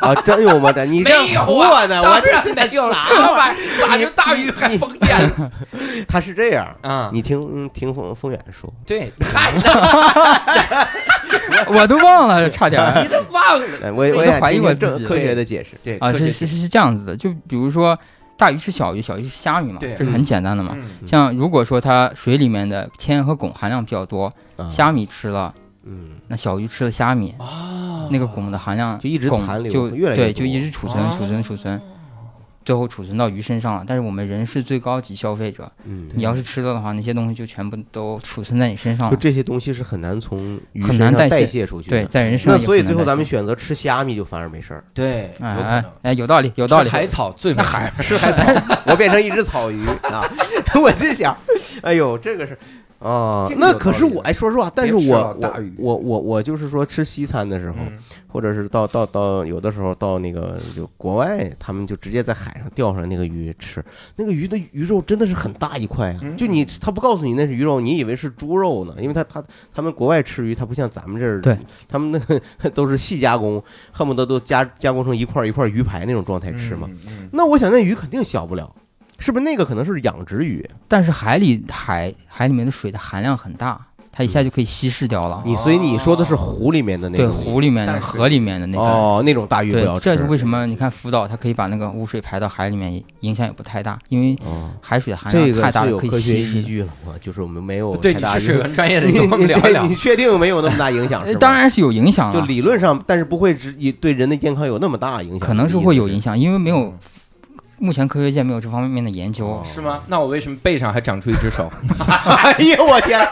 啊，真有吗？这你这没有啊唬我呢？我这没有啥什么玩意儿？咋就大鱼还封建了儿？他是这样，啊？你听嗯听风风远说，对，嗨，我都忘了，差点儿你都忘了。哎我我都也怀疑我自己听这科学的解释。对啊，是是是这样子的，就比如说大鱼吃小鱼，小鱼吃虾米嘛，这是很简单的嘛。嗯像如果说它水里面的铅和汞含量比较多，啊虾米吃了，嗯，那小鱼吃了虾米，啊那个汞的含量就一直汞残留，就越来越对，就多一直储存、储存、储存，最后储存到鱼身上了。但是我们人是最高级消费者，嗯，你要是吃了的话，那些东西就全部都储存在你身上了。就这些东西是很难从鱼很身上代难代谢谢出去的。对，在人身那上也所以最后咱们选择吃虾米就反而没事儿，对，有哎哎可能哎，有道理，有道理。吃海草最没海，吃海草，我变成一只草鱼啊！我就想，哎呦，这个是。啊这，个那可是我哎，说实话，但是我我我我我就是说吃西餐的时候，嗯或者是到到到有的时候到那个就国外，他们就直接在海上钓上来那个鱼吃，那个鱼的鱼肉真的是很大一块啊！嗯就你他不告诉你那是鱼肉，你以为是猪肉呢，因为他他他们国外吃鱼，他不像咱们这儿，对，他们那个 都是细加工，恨不得都加加工成一块一块鱼排那种状态吃嘛。嗯嗯那我想那鱼肯定小不了，是不是那个可能是养殖鱼？但是海里海海里面的水的含量很大，它一下就可以稀释掉了。你所以你说的是湖里面的那对，种鱼湖里面的、淡水河里面的那种。哦，那种大鱼不对要，吃。这是为什么？你看福岛，它可以把那个污水排到海里面，影响也不太大，因为哦，海水的含这量太大了，可以是有科学稀释。依据了吗？就是我们没有 对，太大你是水影文专业的，你 你跟我们聊一聊。你确定没有那么大影响？当，然是有影响就了，理论上，但是不会只以对人的健康有那么大影响。可能是会有影。响，因为没有目前科学界没有这方面的研究。哦是吗？那我为什么背上还长出一只手？哎呦，我天！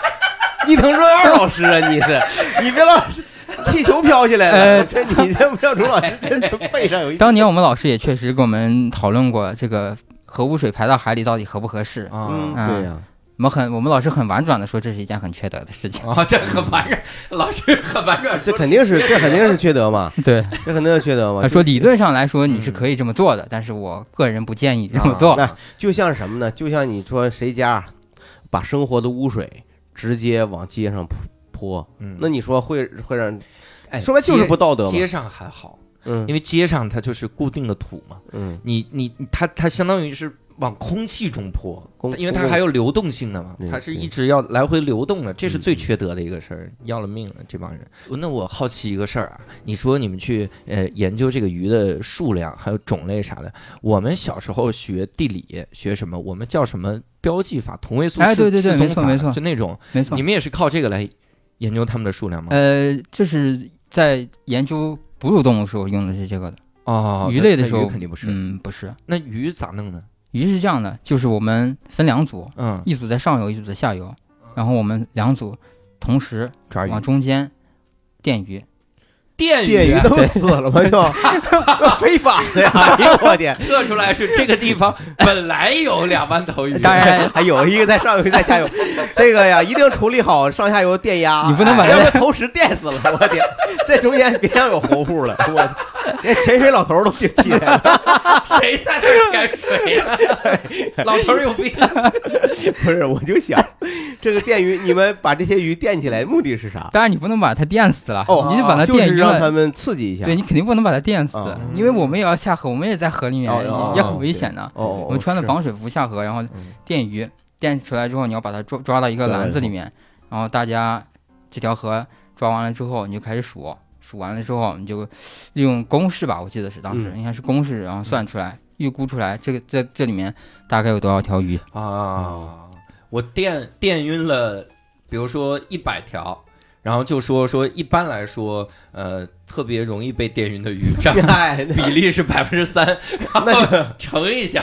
伊藤润二老师啊，你是你别老是气球飘起来了，呃这你这妙竹老师真的背上有一当年我们老师也确实跟我们讨论过这个核污水排到海里到底合不合适。啊嗯，啊对呀，我们很我们老师很婉转的说这是一件很缺德的事情。啊，这很婉转，老师很婉转，这肯定是这肯定是缺德嘛，对，这肯定是缺德嘛。他说理论上来说你是嗯可以这么做的，但是我个人不建议这么做。那就像什么呢？就像你说谁家把生活的污水直接往街上泼泼，嗯那你说会会让哎说白就是不道德嘛？街上还好，嗯因为街上它就是固定的土嘛，嗯，你你它它相当于是往空气中泼，因为它还有流动性的嘛，它是一直要来回流动的，这是最嗯缺德的一个事儿，要了命了这帮人。那我好奇一个事儿啊，你说你们去呃研究这个鱼的数量还有种类啥的，我们小时候学地理学什么，我们叫什么标记法、同位素对对对没错没错就那种，没错你，们也是靠这个来研究它们的数量吗？呃，这是在研究哺乳动物时候用的是这个的。哦，鱼类的时候肯定不是。嗯，不是。那鱼咋弄呢？鱼是这样的，就是我们分两组，嗯，一组在上游，一组在下游，然后我们两组同时往中间电鱼。电电鱼都死了吗？就 非法的呀！哎呦我天！测出来是这个地方本来有两万头鱼，当然，还有一个在上游，一个在下游，这个呀一定处理好上下游电压。你不能把哎要不投石电死了，我天！这中间别想有活物了，我连潜水老头都别起来了。谁在那潜水呀？老头有病。不是，我就想，这个电鱼，你们把这些鱼电起来，目的是啥？当然你不能把它电死了，哦你就把它就是电鱼了。让他们刺激一下。对你肯定不能把它电死，哦因为我们也要下河，我们也在河里面，也很危险的。我们穿的防水服下河，然后电鱼电出来之后，你要把它抓抓到一个篮子里面，然后大家这条河抓完了之后，你就开始数，数完了之后，你就利用公式吧，我记得是当时嗯。应该是公式，然后算出来，预估出来这个这这里面大概有多少条鱼。啊，我电电晕了，比如说一百条，然后就说说一般来说，呃，特别容易被电晕的鱼占 哎，比例是百分之三，然那后 乘一下，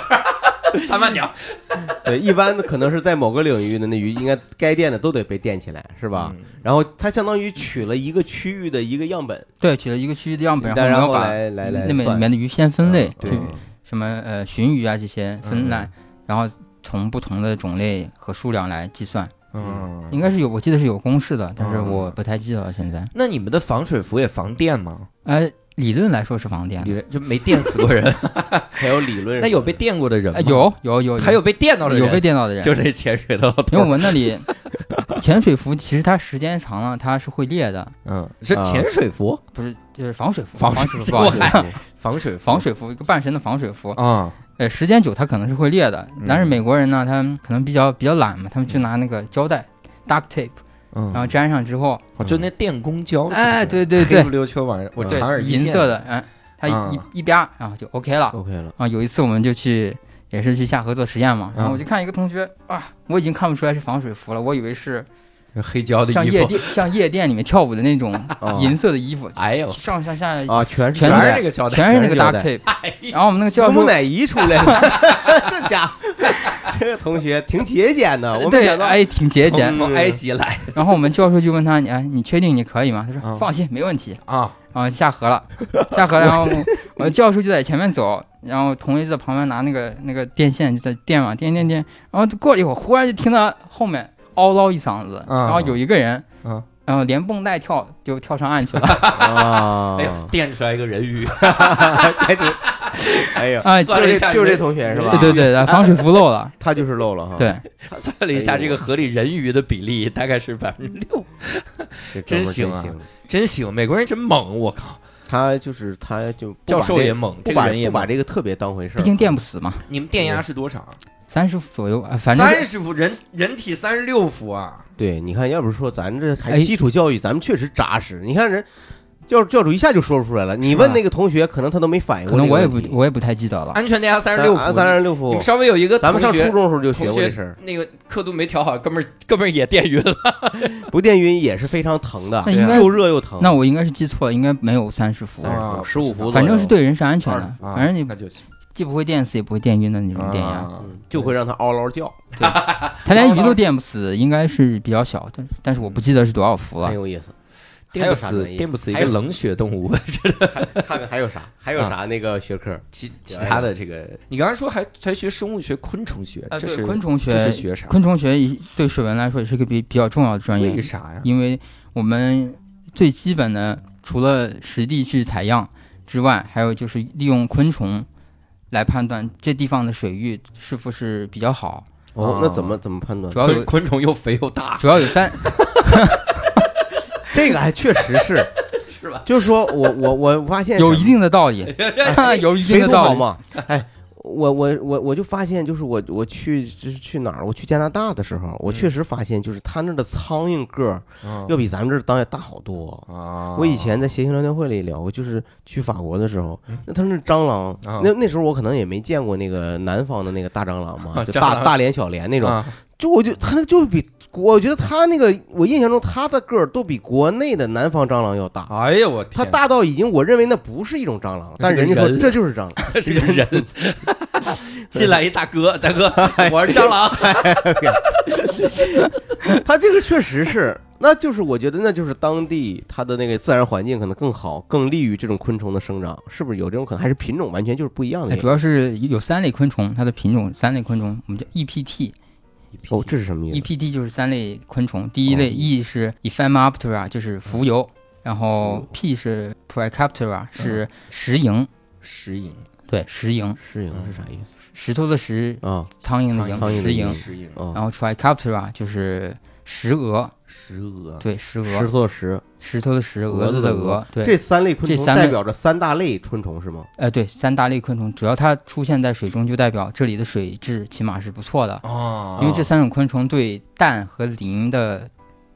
三万条，对，一般的可能是在某个领域的那鱼，应该该电的都得被电起来，是吧？嗯？然后它相当于取了一个区域的一个样本，对，取了一个区域的样本，然后然后把来来来那里面的鱼先分类，嗯去什么呃鲟鱼啊这些分类，然后从不同的种类和数量来计算。嗯，应该是有，我记得是有公式的，但是嗯我不太记得了。现在，那你们的防水服也防电吗？呃，理论来说是防电。理，论就没电死过人，还有理论。那有被电过的人吗？哎，？有有有，还有被电到的人，有被电到的人，就这潜水的老因为我，们那里 潜水服其实它时间长了它是会裂的，嗯，是啊。潜水服，不是就是防水服，防水服，还防水服。防水服一个半身的防水服，啊，呃，时间久它可能是会裂的，但是嗯。美国人呢，他们可能比较比较懒嘛，他们就拿那个胶带 duct tape，嗯，然后粘上之后，哦就那电工胶，哎，对对黑对。不溜秋玩意儿，我对长耳，银色的，嗯，它一啊。一一啪，然后就 OK 了。OK 了，啊，有一次我们就去，也是去下河做实验嘛，然后我就看一个同学啊，我已经看不出来是防水服了，我以为是黑胶的衣服，像夜店像夜店里面跳舞的那种啊 银色的衣服，哎呦，上上下啊，全是全全是那个胶带，全是那个 duct tape，哎然后我们那个教授。木乃伊出来了，这家伙，这个同学挺节俭的，我没对，想到。哎，挺节俭。从埃及来然后我们教授就问他，你哎，你确定你可以吗？他说嗯放心，没问题。啊，然后下河了，下河了，然后我教授就在前面走，然后同学就在旁边拿那个那个电线就在电嘛，电电电，然后过了一会儿，忽然就听到后面嗷唠一嗓子，嗯然后有一个人，嗯然后连蹦带跳就跳上岸去了，啊哎，呦，电出来一个人鱼，哎呀，啊，就算了一下这就这同学是吧？对对对，防水服漏了，他就是漏了哈。对，算了一下，这个河里人鱼的比例大概是百分之六，这哥们儿真行啊行。真行，美国人真猛，我靠，他就是他就不教授也猛，不把这个人也猛。不把这个特别当回事儿，毕竟电不死嘛，你们电压是多少啊？三十伏左右，啊反正三十伏，人人体三十六伏啊！对，你看，要不是说咱这还哎基础教育，咱们确实扎实。你看人教教主一下就说出来了，你问那个同学，可能他都没反应可能我也。不我也不太记得了，安全电压三十六伏，三十六伏，稍微有一个咱们上初中的时候就学过这事儿。那个刻度没调好，哥们儿哥们儿也电晕了。不电晕也是非常疼的那，应该又热又疼。那我应该是记错了，应该没有三十伏，啊十五伏，反正是对人是安全的，啊反正你那就行。既不会电死也不会电晕的那种电压。就会让它嗷嗷叫，它 连鱼都电不死，应该是比较小，但但是我不记得是多少伏了。很有意思。还电不死，专业电不死一还有个冷血动物。看看还有啥？还有啥那个学科？其其他的这个，你刚才说还还学生物学、昆虫学，啊，对，这是昆虫这是学，学啥？昆虫学一对水文来说也是个比比较重要的专业为，啥呀？因为我们最基本的除了实地去采样之外，还有就是利用昆虫来判断这地方的水域是否是比较好。哦哦，那怎么怎么判断主？要有昆 昆虫又肥又大，主要有三，这个还确实是，是吧？就是说我我我发现有一定的道理，有一定的道理。哎，我我我我就发现，就是我我去就是去哪儿？我去加拿大的时候，我确实发现，就是他那儿的苍蝇个儿嗯要比咱们这儿当然大好多。啊我以前在谐星聊天会里聊过，就是去法国的时候，那他那蟑螂，啊那那时候我可能也没见过那个南方的那个大蟑螂嘛，就大大连小连那种，啊就我就它就比我觉得他那个，我印象中他的个儿都比国内的南方蟑螂要大。哎呀，我天，它大到已经，我认为那不是一种蟑螂，但人家说这就是蟑螂。是个人，进来一大哥，大哥，我是蟑螂。它这个确实是，那就是我觉得那就是当地它的那个自然环境可能更好，更利于这种昆虫的生长，是不是有这种可能？还是品种完全就是不一样的哎主？要是有三类昆虫，它的品种三类昆虫，我们叫 EPT。哦，这是什么意思？EPT 就是三类昆虫，第一类哦 E 是 Ephemeroptera，就是浮游，然后 P 是 Precaptera，是石蝇，石蝇，对，石蝇，石蝇是啥意思石头的石，啊？苍蝇的蝇，石蝇苍蝇的蝇。石蝇，啊，然后 Tricaptera 就是石蛾，石蛾，对，石石蛾，头的石，石头的石，蛾蛾子子的蛾，对，这三类昆虫代表着三大类昆虫是吗？呃，对，三大类昆虫，主要它出现在水中，就代表这里的水质起码是不错的，哦，因为这三种昆虫对氮和磷的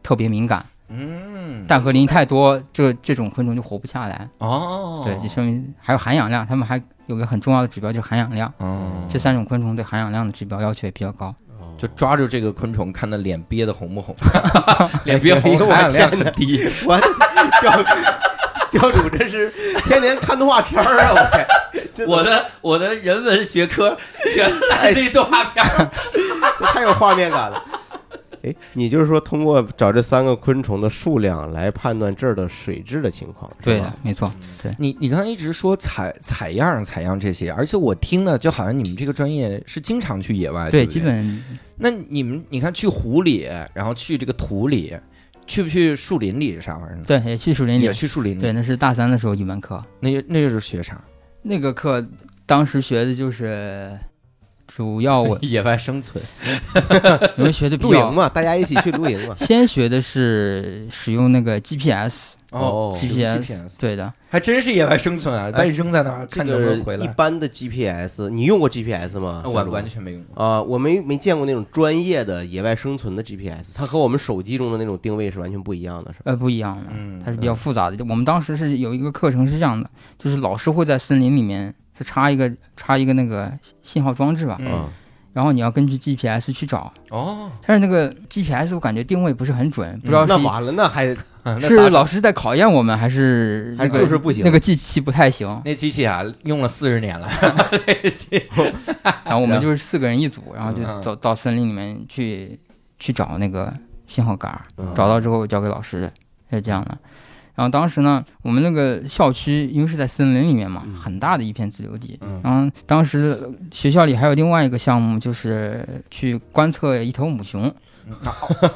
特别敏感，嗯，氮和磷太多，这这种昆虫就活不下来。哦，对，就说明还有含氧量，它们还有个很重要的指标就是含氧量。哦，这三种昆虫对含氧量的指标要求也比较高。就抓住这个昆虫，看它脸憋得红不红，脸憋红，我含氧量天很低。我 教教主这是天天看动画片儿啊！我天，我的我的人文学科全来自于动画片儿。这太有画面感了。哎，你就是说通过找这三个昆虫的数量来判断这儿的水质的情况，是吧对的，没错。对你你刚才一直说采采样采样这些，而且我听的就好像你们这个专业是经常去野外，对对，对，基本那你们你看去湖里，然后去这个土里，去不去树林里啥玩意儿呢？对也去树林里也。去树林里。对，那是大三的时候一门课，那那就是学啥？那个课当时学的就是，主要我 野外生存。你们学的，露营嘛，大家一起去露营嘛。先学的是使用那个 GPS，哦是 GPS 对的，还真是野外生存啊！把你扔在那儿，看能不能回来。一般的 GPS，你用过 GPS 吗？我完全没用过。啊，我没没见过那种专业的野外生存的 GPS，它和我们手机中的那种定位是完全不一样的，是吧？呃，不一样的，嗯它是比较复杂的。我们当时是有一个课程是这样的，就是老师会在森林里面就插一个插一个那个信号装置吧，嗯啊，然后你要根据 GPS 去找，哦，但是那个 GPS 我感觉定位不是很准，不知道是那完了，那还 是老师在考验我们，还是还那个就是不行那个机器不太行。那机器啊，用了四十年了。然后我们 就是四个人一组，然后就嗯走到森林里面去去找那个信号杆找到之后交给老师，是这样的。然后当时呢，我们那个校区因为是在森林里面嘛，嗯很大的一片自留地。嗯然后当时学校里还有另外一个项目，就是去观测一头母熊，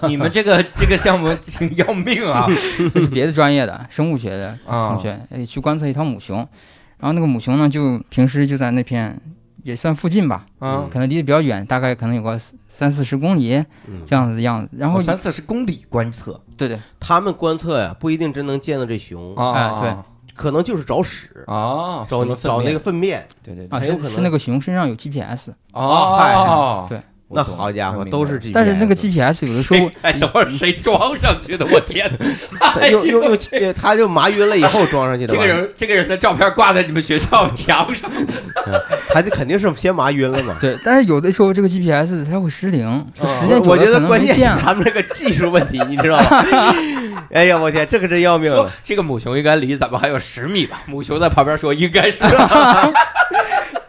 你们这个这个项目挺要命啊！这是别的专业的生物学的啊同学，呃去观测一头母熊。然后那个母熊呢，就平时就在那片也算附近吧，啊，可能离得比较远，大概可能有个三四十公里嗯这样子的样子。然后哦三四十公里观测对对，他们观测呀，不一定真能见到这熊，啊，哎对可能就是找屎，啊，找找那个粪粪便。便，对对啊，对，有可能是是那个熊身上有 GPS，哦，嗨对我懂那好家伙，都是 GPS，但是那个 GPS 有的时候谁哎，等会儿谁装上去的？我天，又又又，他就麻晕了以后装上去的这个？人这个人的照片挂在你们学校墙上，他就肯定是先麻晕了嘛。对，但是有的时候这个 GPS 它会失灵，就时间我觉得关键是。他们这个技术问题，你知道吧？哎呀，我天，这个真要命了。这个母熊应该离咱们还有十米吧？母熊在旁边说应该是，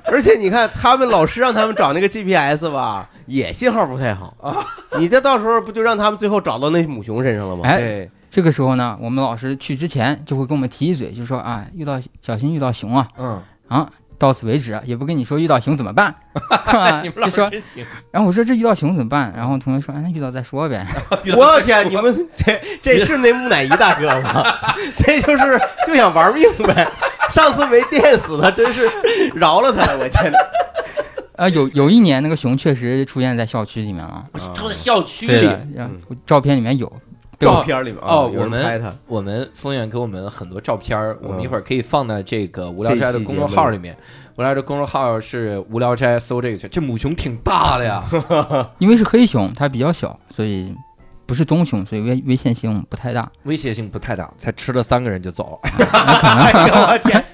而且你看，他们老师让他们找那个 GPS 吧，也信号不太好啊。你这到时候不就让他们最后找到那母熊身上了吗？哎，这个时候呢，我们老师去之前就会跟我们提一嘴，就说啊，遇到小心遇到熊啊嗯，啊，到此为止，也不跟你说遇到熊怎么办，你们老师真行，然后我说这遇到熊怎么办？然后同学说，哎那遇到再说呗。我天，你们这这是那木乃伊大哥吗？这就是就想玩命呗。上次没电死他，真是饶了他了，我天！啊，有有一年那个熊确实出现在校区里面了，出在校区里。照片里面有。照片里面啊有哦我们人拍他，我们风远给我们很多照片儿，我们嗯一会儿可以放在这个无聊斋的公众号里面。无聊斋的公众号是无聊斋，搜这个去。这母熊挺大的呀，因为是黑熊，它比较小，所以不是棕熊，所以危危险性不太大。威胁性不太大，才吃了三个人就走了。哎呦我天！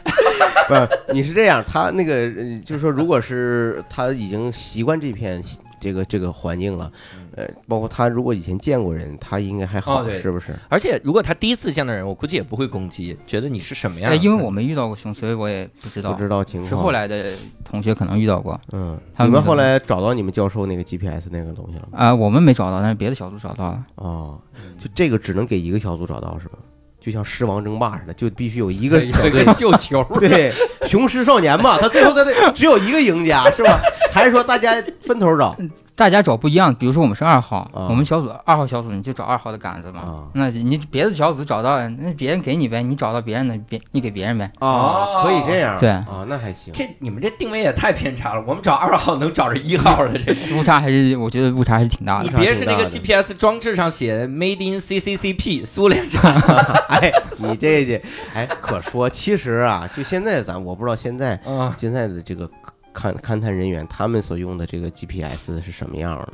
不，你是这样，他那个呃就是说，如果是他已经习惯这片这个这个环境了，呃，包括他如果以前见过人，他应该还好，哦对是不是？而且如果他第一次见到人，我估计也不会攻击，觉得你是什么样哎，的。因为我没遇到过熊，所以我也不知道。不知道情况。是后，来的同学可能遇到过嗯，他们你们后来找到你们教授那个 GPS 那个东西了吗？啊、我们没找到，但是别的小组找到了。哦，就这个只能给一个小组找到是吧？就像狮王争霸似的，就必须有一个一个个绣球，对，雄狮少年嘛，他最后他得只有一个赢家是吧？还是说大家分头找大家找不一样，比如说我们是二号，啊我们小组二号小组你就找二号的杆子嘛。啊那你别的小组找到，那别人给你呗，你找到别人的，别你给别人呗。哦？可以这样，对啊，那还行。这你们这定位也太偏差了。我们找二号能找着一号的，这是。误差还是我觉得误差还是挺大你的。别是那个 GPS 装置上写 Made in CCCP 苏联产，哎，你这这哎，可说其实啊，就现在咱我不知道现在啊，现在的这个勘勘探人员他们所用的这个 GPS 是什么样的？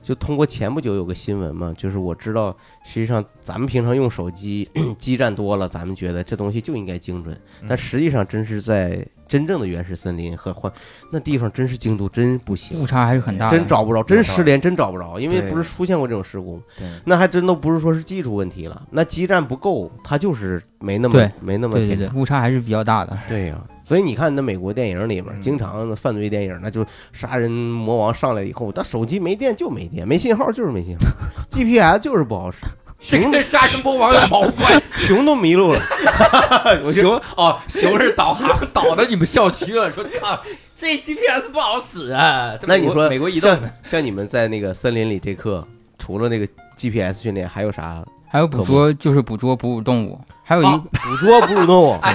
就通过前不久有个新闻嘛，就是我知道，实际上咱们平常用手机 基站多了，咱们觉得这东西就应该精准，但实际上真是在真正的原始森林和换那地方，真是精度真不行误。差还是很大。真找不着，真失联，真找不着，因为不是出现过这种事故，那还真都不是说是技术问题了，那基站不够，它就是没那么没那么对对对，误差还是比较大的。对呀、所以你看那美国电影里边，嗯经常的犯罪电影，那就杀人魔王上来以后，他手机没电就没电，没信号就是没信号，GPS 就是不好使，这熊跟杀人魔王有毛关系？熊都迷路了。熊哦，熊是导航导到你们校区了，说靠，这 GPS 不好使啊。那你说美国移动像像你们在那个森林里这课，除了那个 GPS 训练，还有啥？还有捕捉就是捕捉哺乳动物，还有一哦个捕捉哺乳动物，哎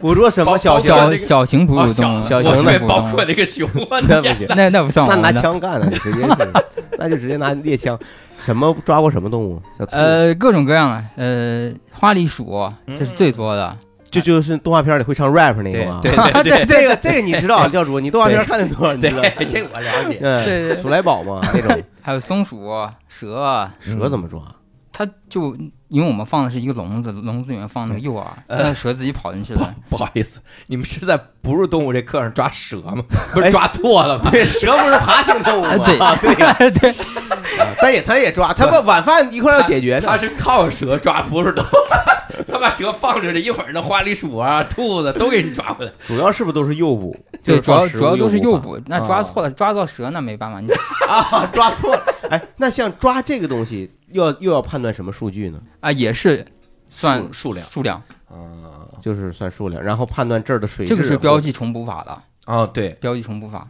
捕捉什么小包小小型哺乳哦动物，小型的包哺乳动物括那个熊 啊，那不行，那那不算那拿。枪干了，直接是，那就直接拿猎枪。什么抓过什么动物？呃，各种各样的，呃，花栗鼠这是最多的。这就是动画片里会唱 rap 那个吗？对对对这个这个你知道，教主，你动画片看的多，你知道？对，这我了解。嗯，对对鼠来宝嘛那种，还有松鼠、蛇，蛇怎么抓？它就因为我们放的是一个笼子，笼子里面放那个诱饵，呃那蛇自己跑进去不了。不好意思，你们是在哺乳动物这课上抓蛇吗？不哎是抓错了吧？对，蛇不是爬行动物吗？啊 对啊对呀，对，啊但也他也抓，他把晚饭一块儿要解决的。他是靠蛇抓哺乳动物，他把蛇放着呢，一会儿那花栗鼠啊、兔子都给你抓回来。主要是不是都是诱捕？对，就是主要主要都是诱捕诱捕，那抓错了，抓到蛇那没办法，你啊，抓错了。哎，那像抓这个东西，要又要判断什么数据呢？啊也是算数数量数量，啊就是算数量，然后判断这儿的水质。这个是标，记重补法的，啊，对，标记重补法。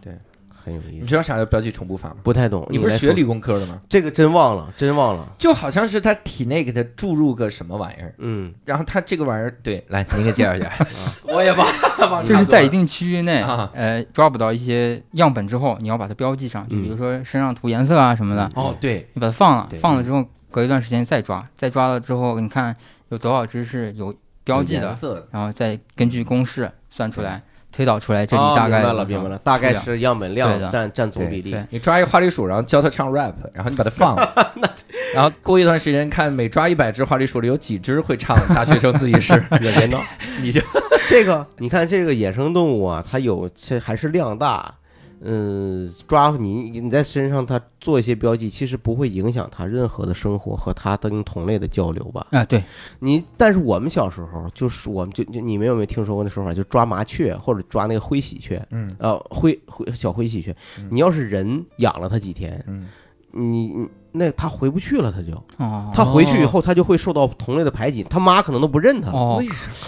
很有意思。你知道啥叫标记重复法吗？不太懂，你不是学理工科的吗？这个真忘了，真忘了。就好像是他体内给他注入个什么玩意儿，嗯，然后他这个玩意儿，对，来您给介绍一下。我也忘 忘就是在一定区域内啊，呃，抓捕到一些样本之后，你要把它标记上，就比如说身上涂颜色啊什么的，哦，对，你把它放了，放了之后，隔一段时间再抓，再抓了之后，你看有多少只是有标记的然后再根据公式算出来，推导出来这里啊大概有明白了，明白了，大概是样本量占占总比例。你抓一个花栗鼠，然后教它唱 rap，然后你把它放了，然后过一段时间看每抓一百只花栗鼠里有几只会唱大学生自习室，也别闹，你就这个你看这个野生动物啊，它有这还是量大，嗯，抓你你在身上他做一些标记，其实不会影响他任何的生活和他跟同类的交流吧？啊，对，你但是我们小时候就是我们就就你们有没有听说过那说法，就抓麻雀或者抓那个灰喜鹊，嗯呃灰灰小灰喜鹊嗯，你要是人养了它几天，嗯，你你那他回不去了，他就哦，它回去以后，他就会受到同类的排挤，他妈可能都不认它。哦？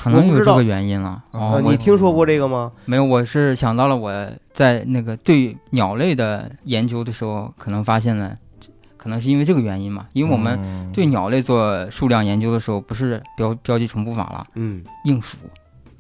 可能有这个原因了。呃哦，你听说过这个吗？没有？我是想到了我在那个对鸟类的研究的时候，可能发现了，可能是因为这个原因嘛。因为我们们对鸟类做数量研究的时候，不是标标记重复法了，嗯，硬数，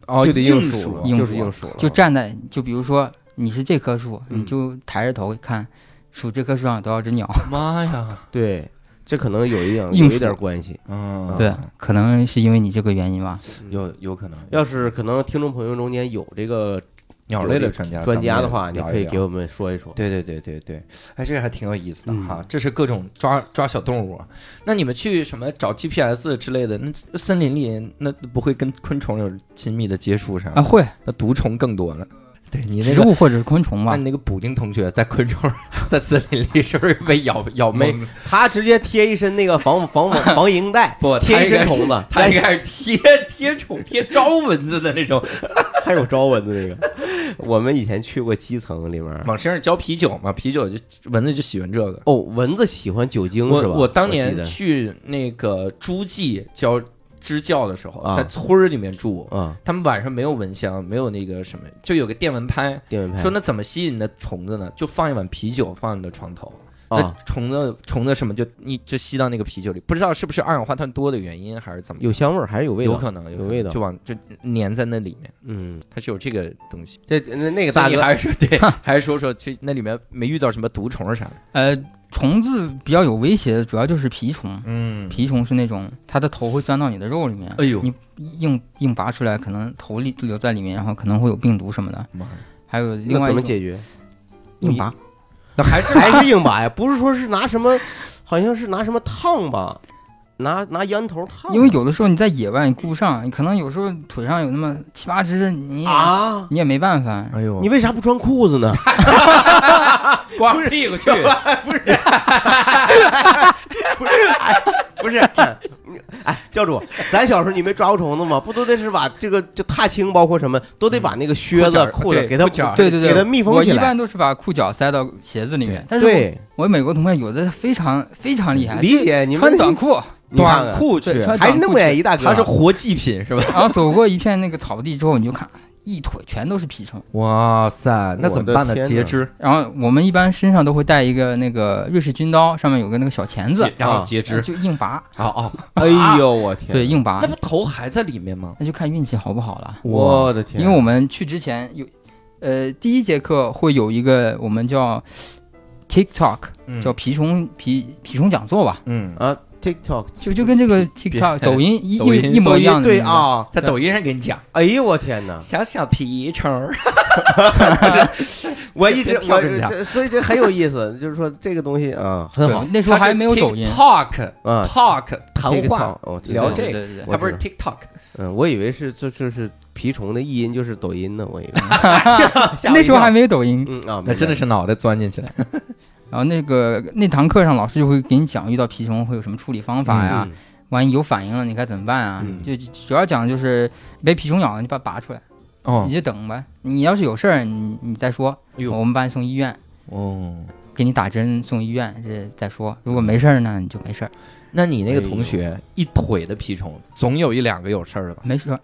哦就得硬数了，硬数就是硬数了，就站在，就比如说你是这棵树，嗯你就抬着头看，数这棵树上有多少只鸟。妈呀，对，这可能有一点硬有一点数关系。嗯，对，可能是因为你这个原因吧。有有可能。要是可能听众朋友中间有这个鸟类的专家，专家的话，你可以给我们说一说。对对对对对，哎，这个还挺有意思的嗯哈。这是各种抓抓小动物。那你们去什么找 GPS 之类的？那森林里那不会跟昆虫有亲密的接触啥？啊，会，那毒虫更多了。对你那个。植物或者是昆虫吧那。那个补丁同学在昆虫 在森林里是不是被咬 咬没？他直接贴一身那个防防 防防蝇带，不，他贴一应该是身虫子，他应该是贴贴虫贴招蚊子的那种，还有招蚊子那个。我们以前去过基层里面，往身上浇啤酒嘛，啤酒就蚊子就喜欢这个。哦，蚊子喜欢酒精是吧？我我当记年得去那个诸暨教支教的时候，啊在村儿里面住，啊，他们晚上没有蚊香，没有那个什么，就有个电蚊拍。电蚊拍说那怎么吸引的虫子呢？就放一碗啤酒放你的床头，那啊，虫子虫子什么就你就吸到那个啤酒里，不知道是不是二氧化碳多的原因还是怎么，有香味儿还是有味道？有可能有味道就往就粘在那里面，嗯，它是有这个东西。这那那个大哥还是说对，还是说说去那里面没遇到什么毒虫啥的？呃，虫子比较有威胁的主要就是蜱虫。嗯蜱虫是那种它的头会钻到你的肉里面，哎呦你硬硬拔出来，可能头里留在里面，然后可能会有病毒什么的。还有另外一种怎么解决？硬拔，那还是还是硬拔呀？不是说是拿什么，好像是拿什么烫吧？拿拿烟头烫？因为有的时候你在野外你顾不上，你可能有时候腿上有那么七八只，你也、啊，你也没办法。哎呦，你为啥不穿裤子呢？光屁股去不是，不是，哎，教主，咱小时候你没抓过虫子吗？不都得是把这个就踏青，包括什么，都得把那个靴子、裤子给它对对对对，给它密封起来。我一般都是把裤脚塞到鞋子里面，但是我对，我美国同学有的非常非常厉害，理解你们穿短裤，短裤去还是那么远一大个，他是活祭品是吧？然后走过一片那个草地之后，你就看一腿全都是蜱虫。哇塞，那怎么办呢？截肢，然后我们一般身上都会带一个那个瑞士军刀，上面有个那个小钳子，然后啊截肢。就硬拔，哦哦，哎呦我天，对，，硬拔。那，不头还在里面吗？那就看运气好不好了。我的天，因为我们去之前有，呃，第一节课会有一个我们叫 TikTok，嗯。叫蜱虫蜱蜱虫讲座吧，嗯，啊 TikTok 就就跟这个 TikTok 抖音一抖音一一模一样的对啊，在抖音上给你讲。哎呦我天哪！小小蜱虫儿，我一直我这所以这很有意思，就是说这个东西啊很好，那时候还没有抖音，，Talk 啊。Talk 谈话，哦，聊这个对对对。我它不是 TikTok，嗯，我以为是这就是蜱虫的译音就是抖音呢，我以为。那时候还没有抖音。嗯啊，那真的是是脑袋钻进去了。然后那个那堂课上，老师就会给你讲遇到蜱虫会有什么处理方法呀，万一有反应了你该怎么办啊？嗯就主要讲就是被蜱虫咬了，你把它拔出来，哦你就等呗。你要是有事儿，你你再说，我们把你送医院，哦，给你打针送医院，这再说。如果没事儿呢，你就没事儿，那你那个同学一腿的蜱虫，总有一两个有事儿的吧？没事儿。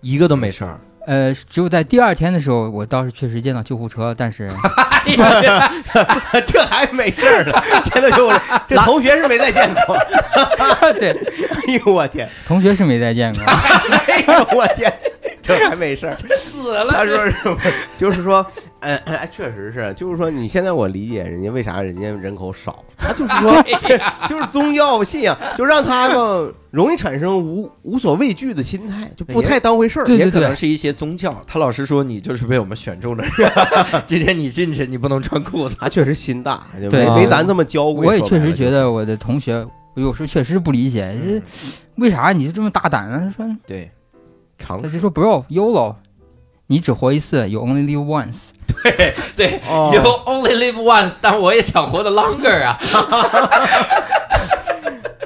一个都没事儿。呃，只有在第二天的时候，我倒是确实见到救护车，但是 这还没事儿呢，现在就我这同学是没再见过。对哎呦我天，同学是没再见过。哎呦我天，这还没事儿。死了他说什么？就是说，哎哎，确实是，就是说，你现在我理解人家为啥人家人口少，他就是说，就是宗教信仰，就让他们容易产生无无所畏惧的心态，就不太当回事儿。对对对也可能是一些宗教。他老师说你就是被我们选中的人，今天你进去你不能穿裤子。他确实心大，没没咱这么娇贵。我也确实觉得我的同学，我有时候确实不理解，为啥你就这么大胆呢？他说，对常他就说 bro YOLO，你只活一次，you only live once。对对哦，You only live once，但我也想活得 longer 啊。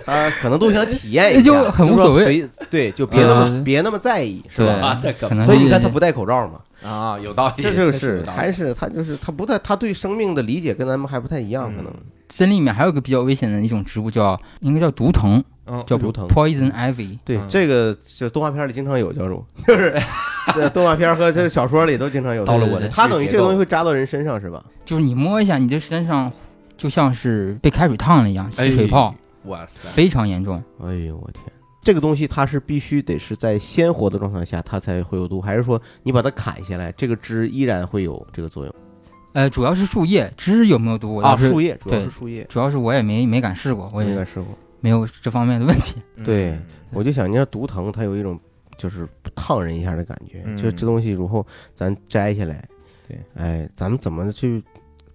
他可能都想体验一下，就很无所谓。就说随对，就别那么嗯别那么在意，是吧？可可能所以你看他不戴口罩嘛，啊，有道理，这就确实有道理。是还是他就是他不太他对生命的理解跟咱们还不太一样，可能森林里面还有个比较危险的一种植物叫，应该叫毒藤，嗯，叫毒藤 poison ivy。嗯对这个就动画片里经常有教主，就 是 这动画片和这个小说里都经常有。到了我的对他等于这个东西西，会扎到人身上是吧？就是你摸一下，你的身上就像是被开水烫了一样，起水泡，哇塞，非常严重。哎呦我天！这个东西它是必须得是在鲜活的状态下它才会有毒，还是说你把它砍下来，这个枝依然会有这个作用呃，主要是树叶枝有没有毒，我啊？树叶主要是树叶，主要是我也没没敢试过，我也没敢试过。没有这方面的问题。对嗯我就想，你要毒藤，它有一种就是烫人一下的感觉，嗯就这东西如后咱摘下来，对，哎，咱们怎么去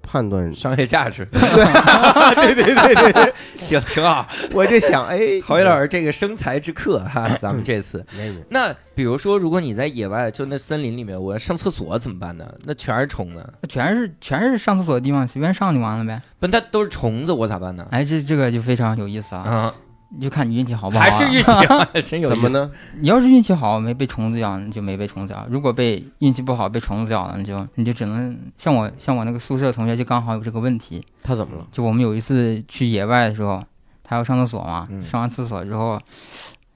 判断。商业价值，对对对对对，行，挺好。我就想，哎，郝宇老师这个生财之客哈，咱们这次。那比如说，如果你在野外，就那森林里面，我要上厕所怎么办呢？那全是虫子，那全是全是上厕所的地方，随便上就完了呗。不，它都是虫子，我咋办呢？哎，这这个就非常有意思啊，啊，你就看你运气好不好、啊。还是运气好，真有意思怎么？呢？你要是运气好，没被虫子咬，你就没被虫子咬；如果被运气不好被虫子咬了，你就你就只能像我像我那个宿舍同学就刚好有这个问题。他怎么了？就我们有一次去野外的时候，他要上厕所嘛，嗯上完厕所之后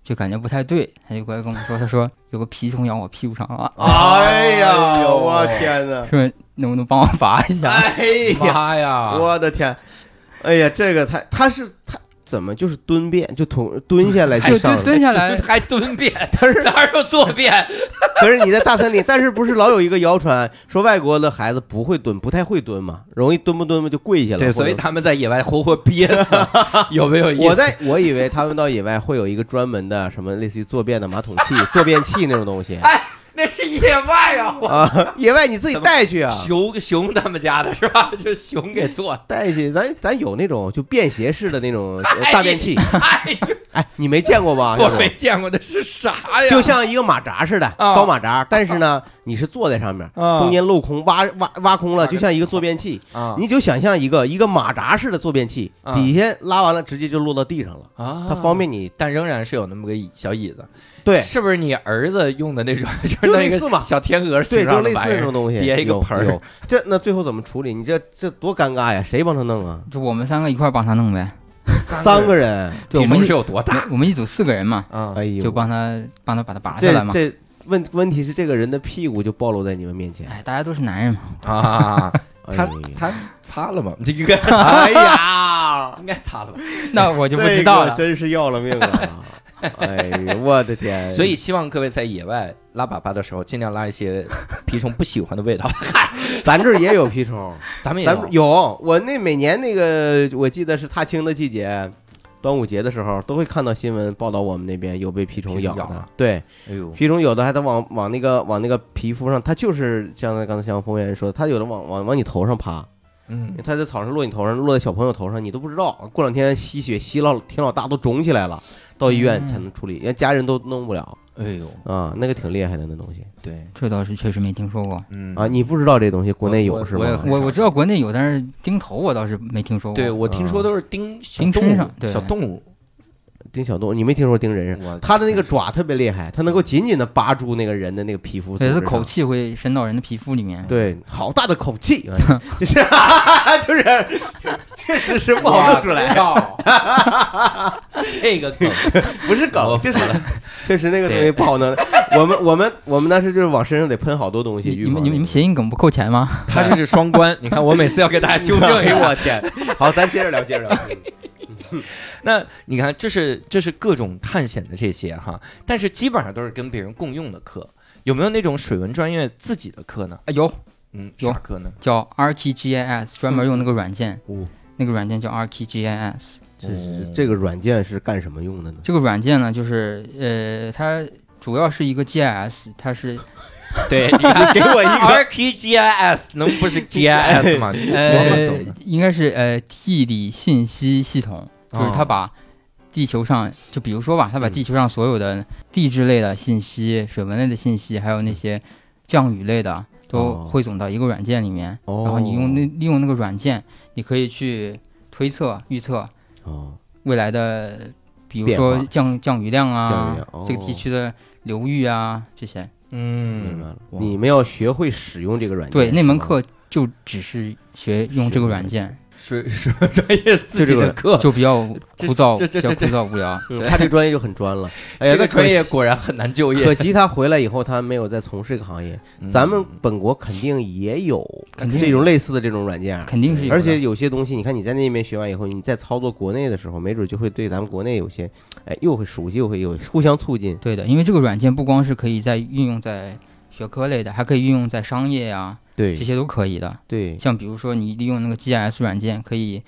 就感觉不太对，他就过来跟我说，他说有个蜱虫咬我屁股上了，哎呀，我天哪！说能不能帮我拔一下？哎呀，妈呀！我的天！哎呀，这个太他是他怎么就是蹲便就蹲蹲下来就上的？蹲下来，还蹲便，他是哪有坐便？可是你在大森林，但是不是老有一个谣传说外国的孩子不会蹲，不太会蹲嘛，容易蹲不蹲不就跪下了。对，所以他们在野外活活憋死，有没有意思？我在我以为他们到野外会有一个专门的什么类似于坐便的马桶器、坐便器那种东西哎，那是野外啊，我啊，野外你自己带去啊，熊熊他们家的是吧？就熊给做。带去，咱咱有那种就便携式的那种大便器，哎呦，哎，你没见过吧？我没见过那是啥呀？就像一个马扎似的，啊高马扎，但是呢，你是坐在上面，啊中间镂空，挖挖挖空了，就像一个坐便器。啊你就想象一个一个马扎式的坐便器，啊底下拉完了直接就落到地上了，啊它方便你。但仍然是有那么个小椅子。对是不是你儿子用的那种？就是那个类似嘛小天鹅对，形就类似状的玩意儿那种东西，叠一个盆儿这那最后怎么处理？你这这多尴尬呀！谁帮他弄啊？就我们三个一块帮他弄呗。三个人，对，我们是有多大？我们一组四个人嘛，啊哎呦，就帮他帮他把它拔下来嘛。这问问题是这个人的屁股就暴露在你们面前。哎，大家都是男人嘛，啊！他他擦了吗？应该哎呀，应该擦了吧。那我就不知道了。真是要了命了！哎呦，我的天！所以希望各位在野外拉粑粑的时候，尽量拉一些 蜱虫不喜欢的味道。嗨，咱这儿也有蜱虫，咱们也咱有。我那每年那个，我记得是踏青的季节，端午节的时候，都会看到新闻报道我们那边有被蜱虫咬的咬了。对，哎呦，蜱虫有的还得往往那个往那个皮肤上，它就是像刚才像冯源说的，它有的往往往你头上爬，嗯，它在草上落你头上，落在小朋友头上，你都不知道。过两天吸血吸了挺老大，都肿起来了，到医院才能处理，连家人都弄不了。哎呦，啊，那个挺厉害的那东西。对，这倒是确实没听说过。嗯。啊，你不知道这东西国内有是我我也吗？我我知道国内有，但是钉头我倒是没听说过。对我听说都是钉小叮动物身上对。小动物，叮小动物，你没听说叮人上？我它的那个爪特别厉害，他能够紧紧的扒住那个人的那个皮肤。对，它组织上口气会伸到人的皮肤里面。对，好大的口气，哎就是 就是，确实是不好弄出来，靠，这个梗 不是梗，就是确实那个东西不好弄。我们我们我们当时就是往身上得喷好多东西。你们你们谐音梗不扣钱吗？他这是双关。你看，我每次要给大家纠正一哎呦下。我天！好，咱接着聊，接着聊。那你看，这是这是各种探险的这些哈，但是基本上都是跟别人共用的课。有没有那种水文专业自己的课呢？啊，有嗯，有啥课呢？叫 RTGIS，专门用那个软件，哦那个软件叫 RTGIS。这是这个软件是干什么用的呢？这个软件呢，就是呃，它主要是一个 GIS，它是 对，你看，给我一个 RPGIS 能不是 GIS 吗？呃，应该是呃地理信息系统，就是它哦把地球上，就比如说吧，他把嗯地球上所有的地质类的信息、水文类的信息，还有那些降雨类的，都哦汇总到一个软件里面。哦然后你用那利用那个软件，你可以去推测、预测哦，未来的，比如说降降雨量啊，降雨量哦这个地区的流域啊这些。嗯，明白了。你们要学会使用这个软件。对，那门课就只是学用这个软件，水水文专业自己的课，就比较 枯燥，这这这比较枯燥无聊。嗯，他这专业就很专了。哎呀，这个那专业果然很难就业可。惜他回来以后，他没有再从事这个行业。咱们本国肯定也有这种类似的这种软件，肯定是有的。而且有些东西，你看你在那边学完以后，你在操作国内的时候，没准就会对咱们国内有些，哎，又会熟悉，又会有互相促进。对的，因为这个软件不光是可以在运用在学科类的，还可以运用在商业呀、对这些都可以的。对，像比如说你利用那个 GIS 软件，可以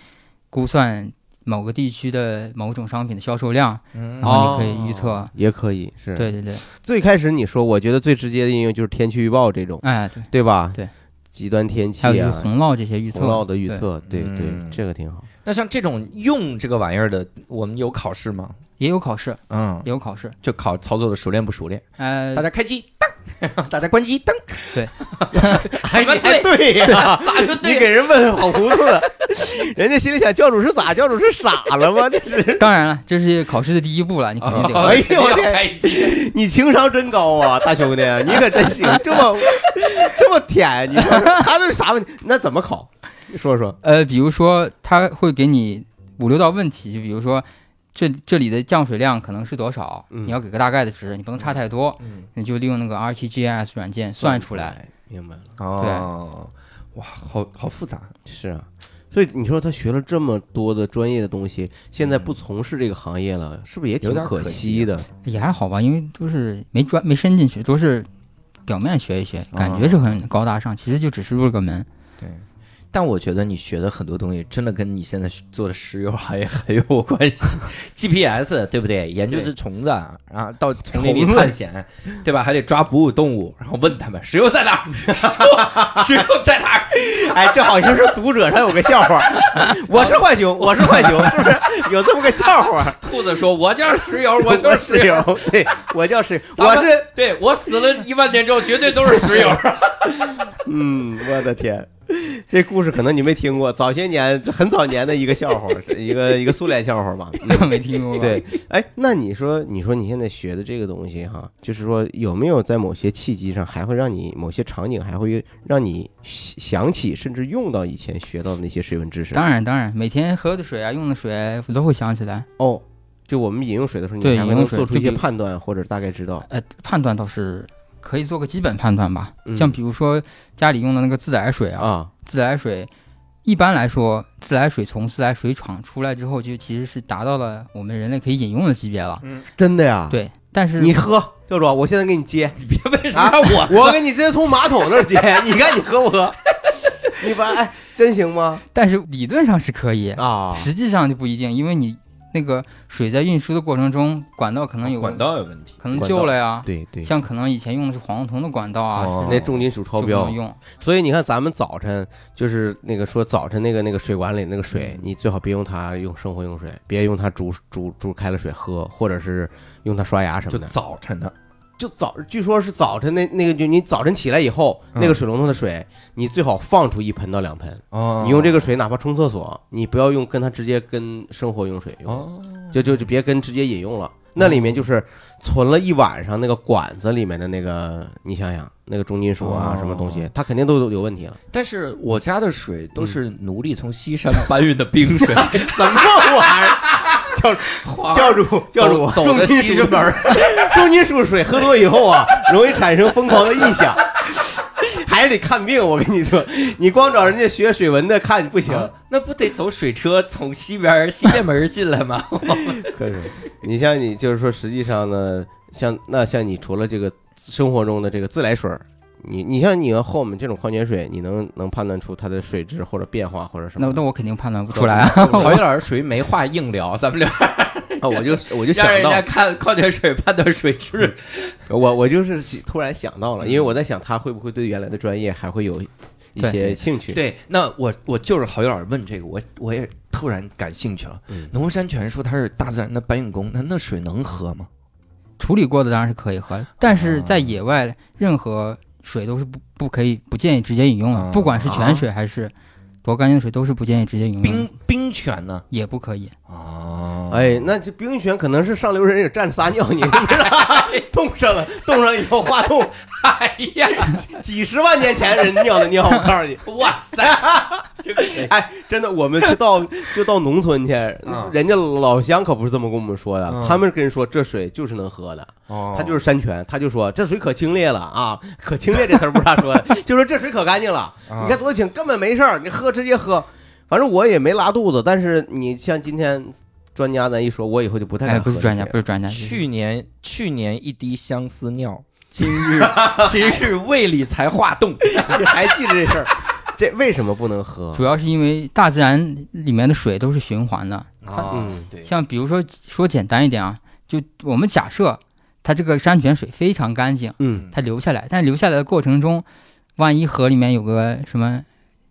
估算某个地区的某种商品的销售量，嗯然后你可以预测。也可以是。，对对对，最开始你说，我觉得最直接的应用就是天气预报这种，哎对，对吧？对。极端天气还有就是啊、洪涝这些预测。洪涝的预测，对嗯对，这个挺好。那像这种用这个玩意儿的，我们有考试吗？也有考试，嗯，也有考试。就考操作的熟练不熟练。呃大，家开机，当，大家关机，灯。对，什么对？对呀？咋就你？给人问好糊涂了，人家心里想教主是咋？教主是傻了吗？这是当然了，这是考试的第一步了，你肯定得哎。呦我天开心。你情商真高啊，大兄弟，你可真行，这么这么舔，你说说他这啥问题？那怎么考？说说。呃，比如说他会给你五六道问题，就比如说这这里的降水量可能是多少，嗯你要给个大概的值，你不能差太多，嗯，你就利用那个 RTGS 软件算出来。，明白了。哦，哇，好好复杂。是啊，所以你说他学了这么多的专业的东西，现在不从事这个行业了，是不是也挺可可惜惜的？也还好吧，因为都是没专没伸进去，都是表面学一学，感觉是很高大上，其实就只是入了个门。对，但我觉得你学的很多东西，真的跟你现在做的石油行业 很有关系。GPS 对不对？研究这虫子，然后到丛林里探险，对吧？还得抓哺乳动物，然后问他们石油在哪儿？说石油在哪儿？哎，这好像是读者上有个笑话，我是浣熊，我是浣熊，是不是有这么个笑话？兔子说：“我就是石油，我我就是石油。对我叫石，咱们我是，对我死了一万年之后，绝对都是石油。嗯，我的天。这故事可能你没听过，早些年很早年的一个笑话，一个一个苏联笑话吧。嗯没听过？对，哎，那你说，你说你现在学的这个东西哈，就是说有没有在某些契机上，还会让你某些场景还会让你想起，甚至用到以前学到的那些水文知识？当然当然，每天喝的水啊，用的水我都会想起来。哦，就我们饮用水的时候，你还会能做出一些判断，或者大概知道。呃，判断倒是可以做个基本判断吧。嗯像比如说家里用的那个自来水啊，啊，自来水一般来说，自来水从自来水厂出来之后，就其实是达到了我们人类可以饮用的级别了。真的呀？，对，但是你喝，教主，我现在给你接，你别为什么让我我给你直接从马桶那儿接，你看你喝不喝？你把哎，真行吗？但是理论上是可以，啊，实际上就不一定，因为你那个水在运输的过程中，管道可能有管道有问题。可能旧了呀。对对，像可能以前用的是黄铜的管道啊，哦那重金属超标用。所以你看，咱们早晨就是那个说早晨那个那个水管里那个水，你最好别用它用生活用水，别用它煮煮煮开了水喝，或者是用它刷牙什么的。早晨的，就早，据说是早晨那那个，就你早晨起来以后，嗯那个水龙头的水，你最好放出一盆到两盆。哦你用这个水，哪怕冲厕所，你不要用跟它直接跟生活用水用，哦，就就就别跟直接饮用了。那里面就是存了一晚上那个管子里面的那个，你想想那个重金属啊哦什么东西，它肯定都有问题了。但是我家的水都是奴隶从西山搬运的冰水，什么玩意儿？教花教主教主，走走的重金属西门，重金属水喝多以后啊，容易产生疯狂的臆想，还得看病。我跟你说，你光找人家学水文的看不行。啊那不得走水车从西边西边门进来吗？可是，你像你就是说，实际上呢，像那像你除了这个生活中的这个自来水儿，你你像你要喝我们这种矿泉水，你能能判断出它的水质或者变化或者什么那？那我肯定判断不出来啊。郝宇老师属于没话硬聊，咱们聊啊，我就我就 让人想到家看矿泉水判断水质。我我就是突然想到了，因为我在想他会不会对原来的专业还会有一些兴趣。对，那我我就是郝宇老师问这个，我我也突然感兴趣了。嗯农山泉说它是大自然的搬运工，那那水能喝吗？处理过的当然是可以喝，但是在野外任何水都是不不可以不建议直接饮用啊的，不管是泉水还是多干净的水都是不建议直接饮用冰的，冰泉呢？也不可以。哦，哎，那这冰泉可能是上流人也站着撒尿，你知道吗？冻上了，冻上以后化冻，哎呀，几十万年前人尿的尿，我告诉你，哇塞，这个哎，真的，我们去到就到农村去嗯，人家老乡可不是这么跟我们说的嗯，他们跟人说这水就是能喝的，哦他就是山泉，他就说这水可清冽了啊，可清冽这词儿不是他说的，就说这水可干净了，啊你看多清，根本没事儿，你喝直接喝，反正我也没拉肚子，但是你像今天专家咱一说，我以后就不太哎，不是专家，不是专家，去年去年一滴相思尿，今日今日胃里才化冻。你还记得这事儿？这为什么不能喝主？要是因为大自然里面的水都是循环的，嗯对，像比如说说简单一点啊，就我们假设它这个山泉水非常干净，嗯它流下来，但是流下来的过程中，万一河里面有个什么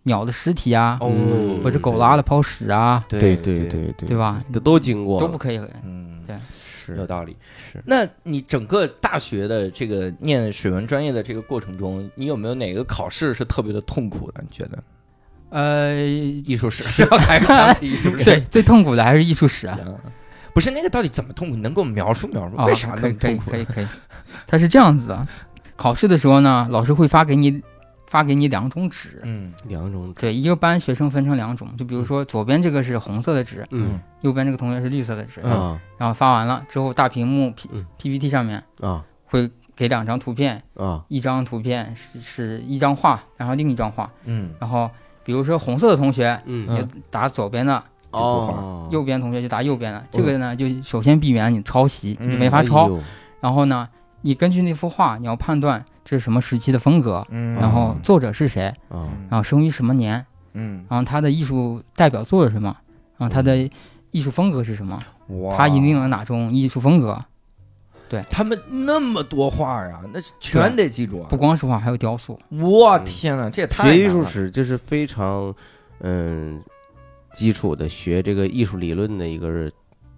鸟的尸体啊，哦嗯或者狗拉了泡屎啊，对对对，对对对？吧？这都经过，都不可以。嗯，对是有道理。是。那你整个大学的这个念水文专业的这个过程中，你有没有哪个考试是特别的痛苦的？你觉得？呃，艺术史 还是想起艺术史？对，最痛苦的还是艺术史啊。啊，不是那个到底怎么痛苦？你能给我描述描述？啊，为啥那可以可以么痛苦？可以可以，它是这样子啊，考试的时候呢，老师会发给你发给你两种纸，嗯。两种，对，一个班学生分成两种，就比如说左边这个是红色的纸，嗯。右边这个同学是绿色的纸，啊然后发完了之后，大屏幕 P 嗯。PPT 上面啊。会给两张图片，啊。一张图片是是一张画，然后另一张画，嗯。然后比如说红色的同学嗯。就打左边的，哦，右边同学就打右边的，这个呢就首先避免你抄袭，嗯你没法抄。然后呢，你根据那幅画，你要判断这是什么时期的风格，嗯然后作者是谁，啊然后生于什么年，嗯，然后他的艺术代表作是什么，然后他的艺术风格是什么，哇他引领了哪种艺术风格？对他们那么多画啊，那全得记住啊不！光是画，还有雕塑。我天哪，这也太学艺术史就是非常嗯基础的学这个艺术理论的一个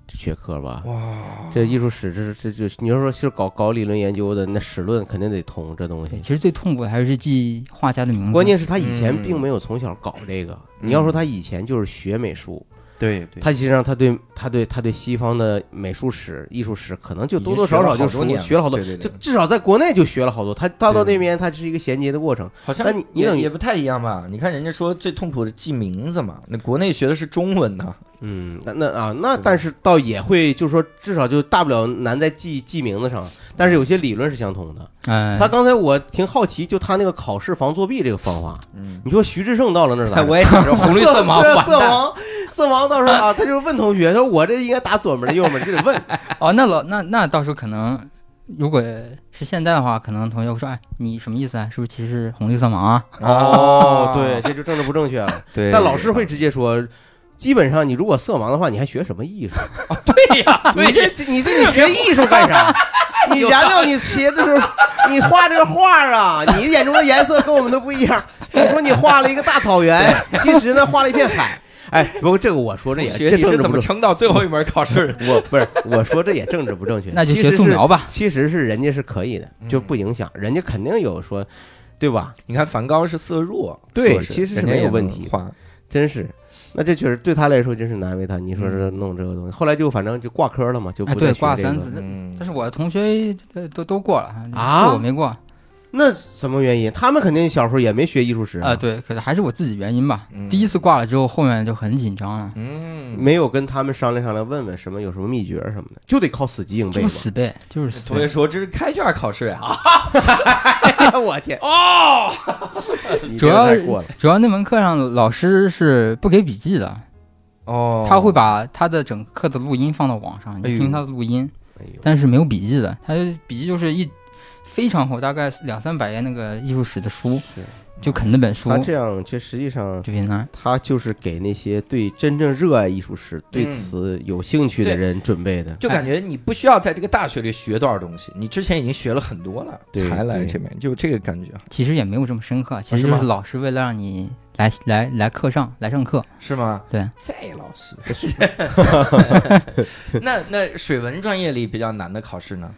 学科吧。哇！这艺术史，这是这就你要说是搞搞理论研究的，那史论肯定得通这东，西。其实最痛苦的还是记画家的名字。关键是他以前嗯并没有从小搞这个。嗯你要说他以前就是学美术，对对他实际上他对他对他对西方的美术史、艺术史可能就多多少少就熟学了学了好多，对对对就至少在国内就学了好多。他到到那边，他是一个衔接的过程。好像但你你也等于也不太一样吧？你看人家说最痛苦的记名字嘛，那国内学的是中文呢。嗯，那那啊，那但是倒也会，就是说，至少就大不了难在记记名字上，但是有些理论是相通的。哎，他刚才我挺好奇，就他那个考试防作弊这个方法，嗯，你说徐志胜到了那儿咋？我也想着 红绿色盲色盲，色盲到时候啊，他就问同学说：“我这应该打左门的右门，就得问。哦，那老那那到时候可能，如果是现在的话，可能同学会说，哎，你什么意思啊？是不是歧视红绿色盲啊？哦，对，这就政治不正确了。对但老师会直接说。基本上，你如果色盲的话，你还学什么艺术？对呀，你这你这你学艺术干啥？你燃料你学的时候，你画这个画啊，你眼中的颜色跟我们都不一样。你说你画了一个大草原，其实呢画了一片海。哎，不过这个我说这也学这你是怎么撑到最后一门考试？我不是我说这也政治不正确。那就学其实是素描吧。其实是人家是可以的，就嗯不影响，人家肯定有说，对吧？你看梵高是色弱，对其实是人家也没有问题画。真是，那这确实对他来说真是难为他。你说是嗯。弄这个东西，后来就反正就挂科了嘛，就哎，对，不再学这个挂三次，嗯。但是我的同学都都都过了啊就我没过那什么原因？他们肯定小时候也没学艺术史啊。对，可能还是我自己原因吧。嗯第一次挂了之后，后面就很紧张了，嗯，没有跟他们商量商量，问问什么有什么秘诀什么的，就得靠死记硬背死背，就是死背。同学说这是开卷考试呀。哎呀，我天，哦，主要太过了。主要那门课上老师是不给笔记的，哦，他会把他的整课的录音放到网上，你听他的录音，哎，但是没有笔记的。他笔记就是一非常厚，大概两三百页那个艺术史的书是，就啃那本书他这样，这实际上就别难。他就是给那些对真正热爱艺术史、对嗯此有兴趣的人准备的。就感觉你不需要在这个大学里学多少东西，你之前已经学了很多了，才来这边，就这个感觉，其实也没有这么深刻，其实就是老师为了让你来来来课上来上课。是吗？对，在老师。那那水文专业里比较难的考试呢？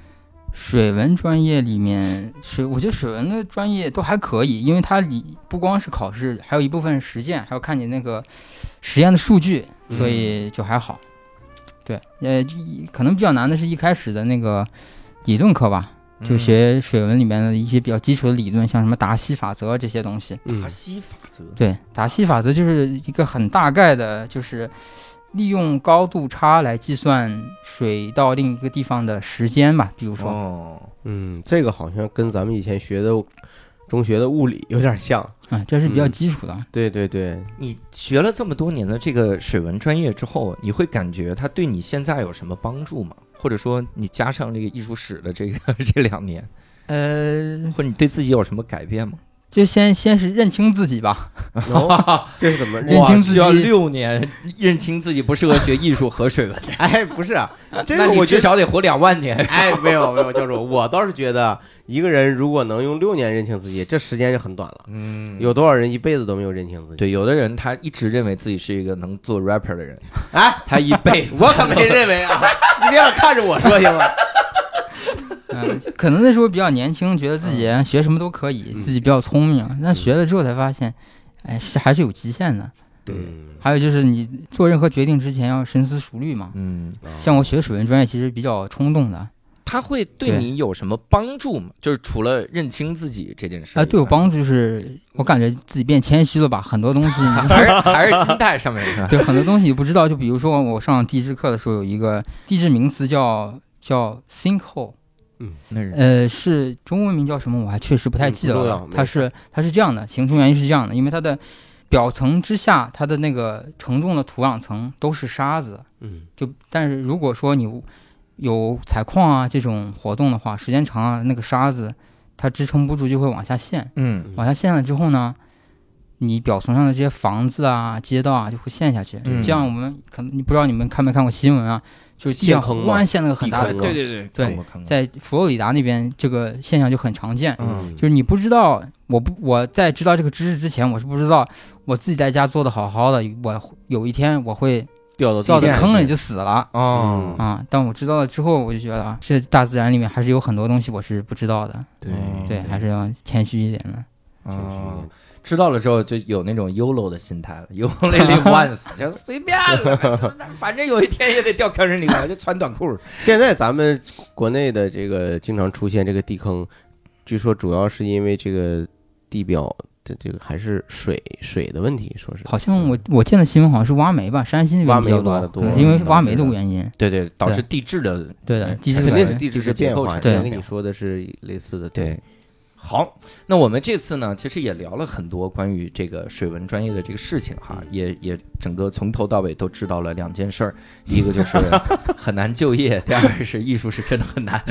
水文专业里面，水我觉得水文的专业都还可以，因为它里不光是考试，还有一部分实践，还要看你那个实验的数据，所以就还好。对，呃，一可能比较难的是一开始的那个理论课吧，就嗯学水文里面的一些比较基础的理论，像什么达西法则这些东西。嗯达西法则。对，达西法则就是一个很大概的，就是利用高度差来计算水到另一个地方的时间吧。比如说，哦，嗯，这个好像跟咱们以前学的中学的物理有点像。嗯，这是比较嗯基础的。对对对，你学了这么多年的这个水文专业之后，你会感觉它对你现在有什么帮助吗？或者说你加上这个艺术史的这个 这两年，呃，或者你对自己有什么改变吗？就先先是认清自己吧。哦，这是怎么认清自需要己六年认清自己不适合学艺术和水文，哎，不是啊，这那你。至少得活两万年。哎，没有没有，教授，我倒是觉得一个人如果能用六年认清自己，这时间就很短了。嗯，有多少人一辈子都没有认清自己？对，有的人他一直认为自己是一个能做 rapper 的人，哎，他一辈子我可没认为啊，你别老看着我说行吗？嗯，可能那时候比较年轻，觉得自己学什么都可以，嗯自己比较聪明。但学了之后才发现，哎，是还是有极限的。对，嗯还有就是你做任何决定之前要深思熟虑嘛。嗯，像我学水文专业，其实比较冲动的，他会对对你有什么帮助吗？就是除了认清自己这件事啊，对我帮助就是我感觉自己变谦虚了吧，很多东西 还是还是心态上面是吧？对很多东西你不知道。就比如说我上地质课的时候，有一个地质名词叫叫 sinkhole，那是呃，是中文名叫什么？我还确实不太嗯记得了。它是它是这样的，形成原因是这样的，因为它的表层之下，它的那个承重的土壤层都是沙子。嗯就但是如果说你有采矿啊这种活动的话，时间长了，那个沙子它支撑不住，就会往下陷。嗯往下陷了之后呢，你表层上的这些房子啊、街道啊就会陷下去。嗯这样我们可能你不知道你们看没看过新闻啊？就是地上陷坑忽然陷了个很大的坑坑，对在佛罗里达那边这个现象就很常见。嗯就是你不知道，我不我在知道这个知识之前，我是不知道我自己在家做的好好的，我有一天我会掉到坑里就死了。哦，啊！但我知道了之后，我就觉得啊，这大自然里面还是有很多东西我是不知道的。对还是要谦虚一点的。哦，知道了之后就有那种 YOLO 的心态了，You only live once，就随便了，反正有一天也得掉坑里了，就穿短裤。现在咱们国内的这个经常出现这个地坑，据说主要是因为这个地表的这个还是水水的问题，说是好像我我见的新闻好像是挖煤吧，山西那挖边比较多，煤挖的多可能因为嗯挖煤的原因。对对，导致地质的对的，地质肯定是地质的变化。之对前跟你说的是类似的，对。好，那我们这次呢，其实也聊了很多关于这个水文专业的这个事情哈，也也整个从头到尾都知道了两件事儿，第一个就是 很难就业，第二个是艺术是真的很难，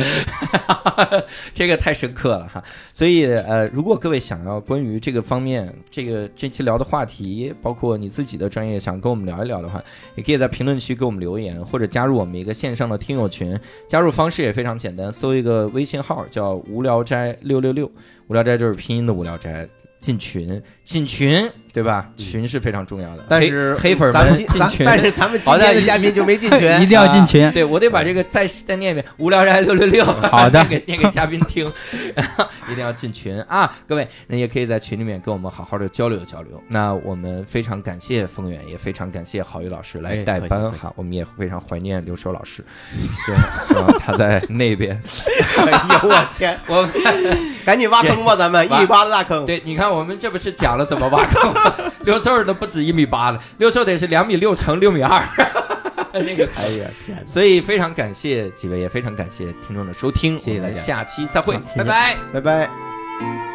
这个太深刻了哈。所以呃，如果各位想要关于这个方面，这个这期聊的话题，包括你自己的专业想跟我们聊一聊的话，也可以在评论区给我们留言，或者加入我们一个线上的听友群。加入方式也非常简单，搜一个微信号叫“无聊斋六六六”，无聊斋就是拼音的无聊斋。进群，进群，对吧？群是非常重要的。但是黑粉咱们进群，但是咱们今天的嘉宾就没进 群，一定要进群。对我得把这个再再念一遍，无聊斋六六六，好的 念给念给嘉宾听，一定要进群啊！各位，那也可以在群里面跟我们好好的交流交流。那我们非常感谢丰远，也非常感谢郝宇老师来哎代班哈，我们也非常怀念刘寿老师，希望希望他在那边。哎呦我天，我赶紧挖坑吧，咱们一挖米八的大坑。对，你看我们这不是讲了怎么挖坑吗？六兽都不止一米八了，六兽得是两米六乘六米二。那个 哎呀天，所以非常感谢几位，也非常感谢听众的收听，谢谢大家下期再会拜拜。拜拜。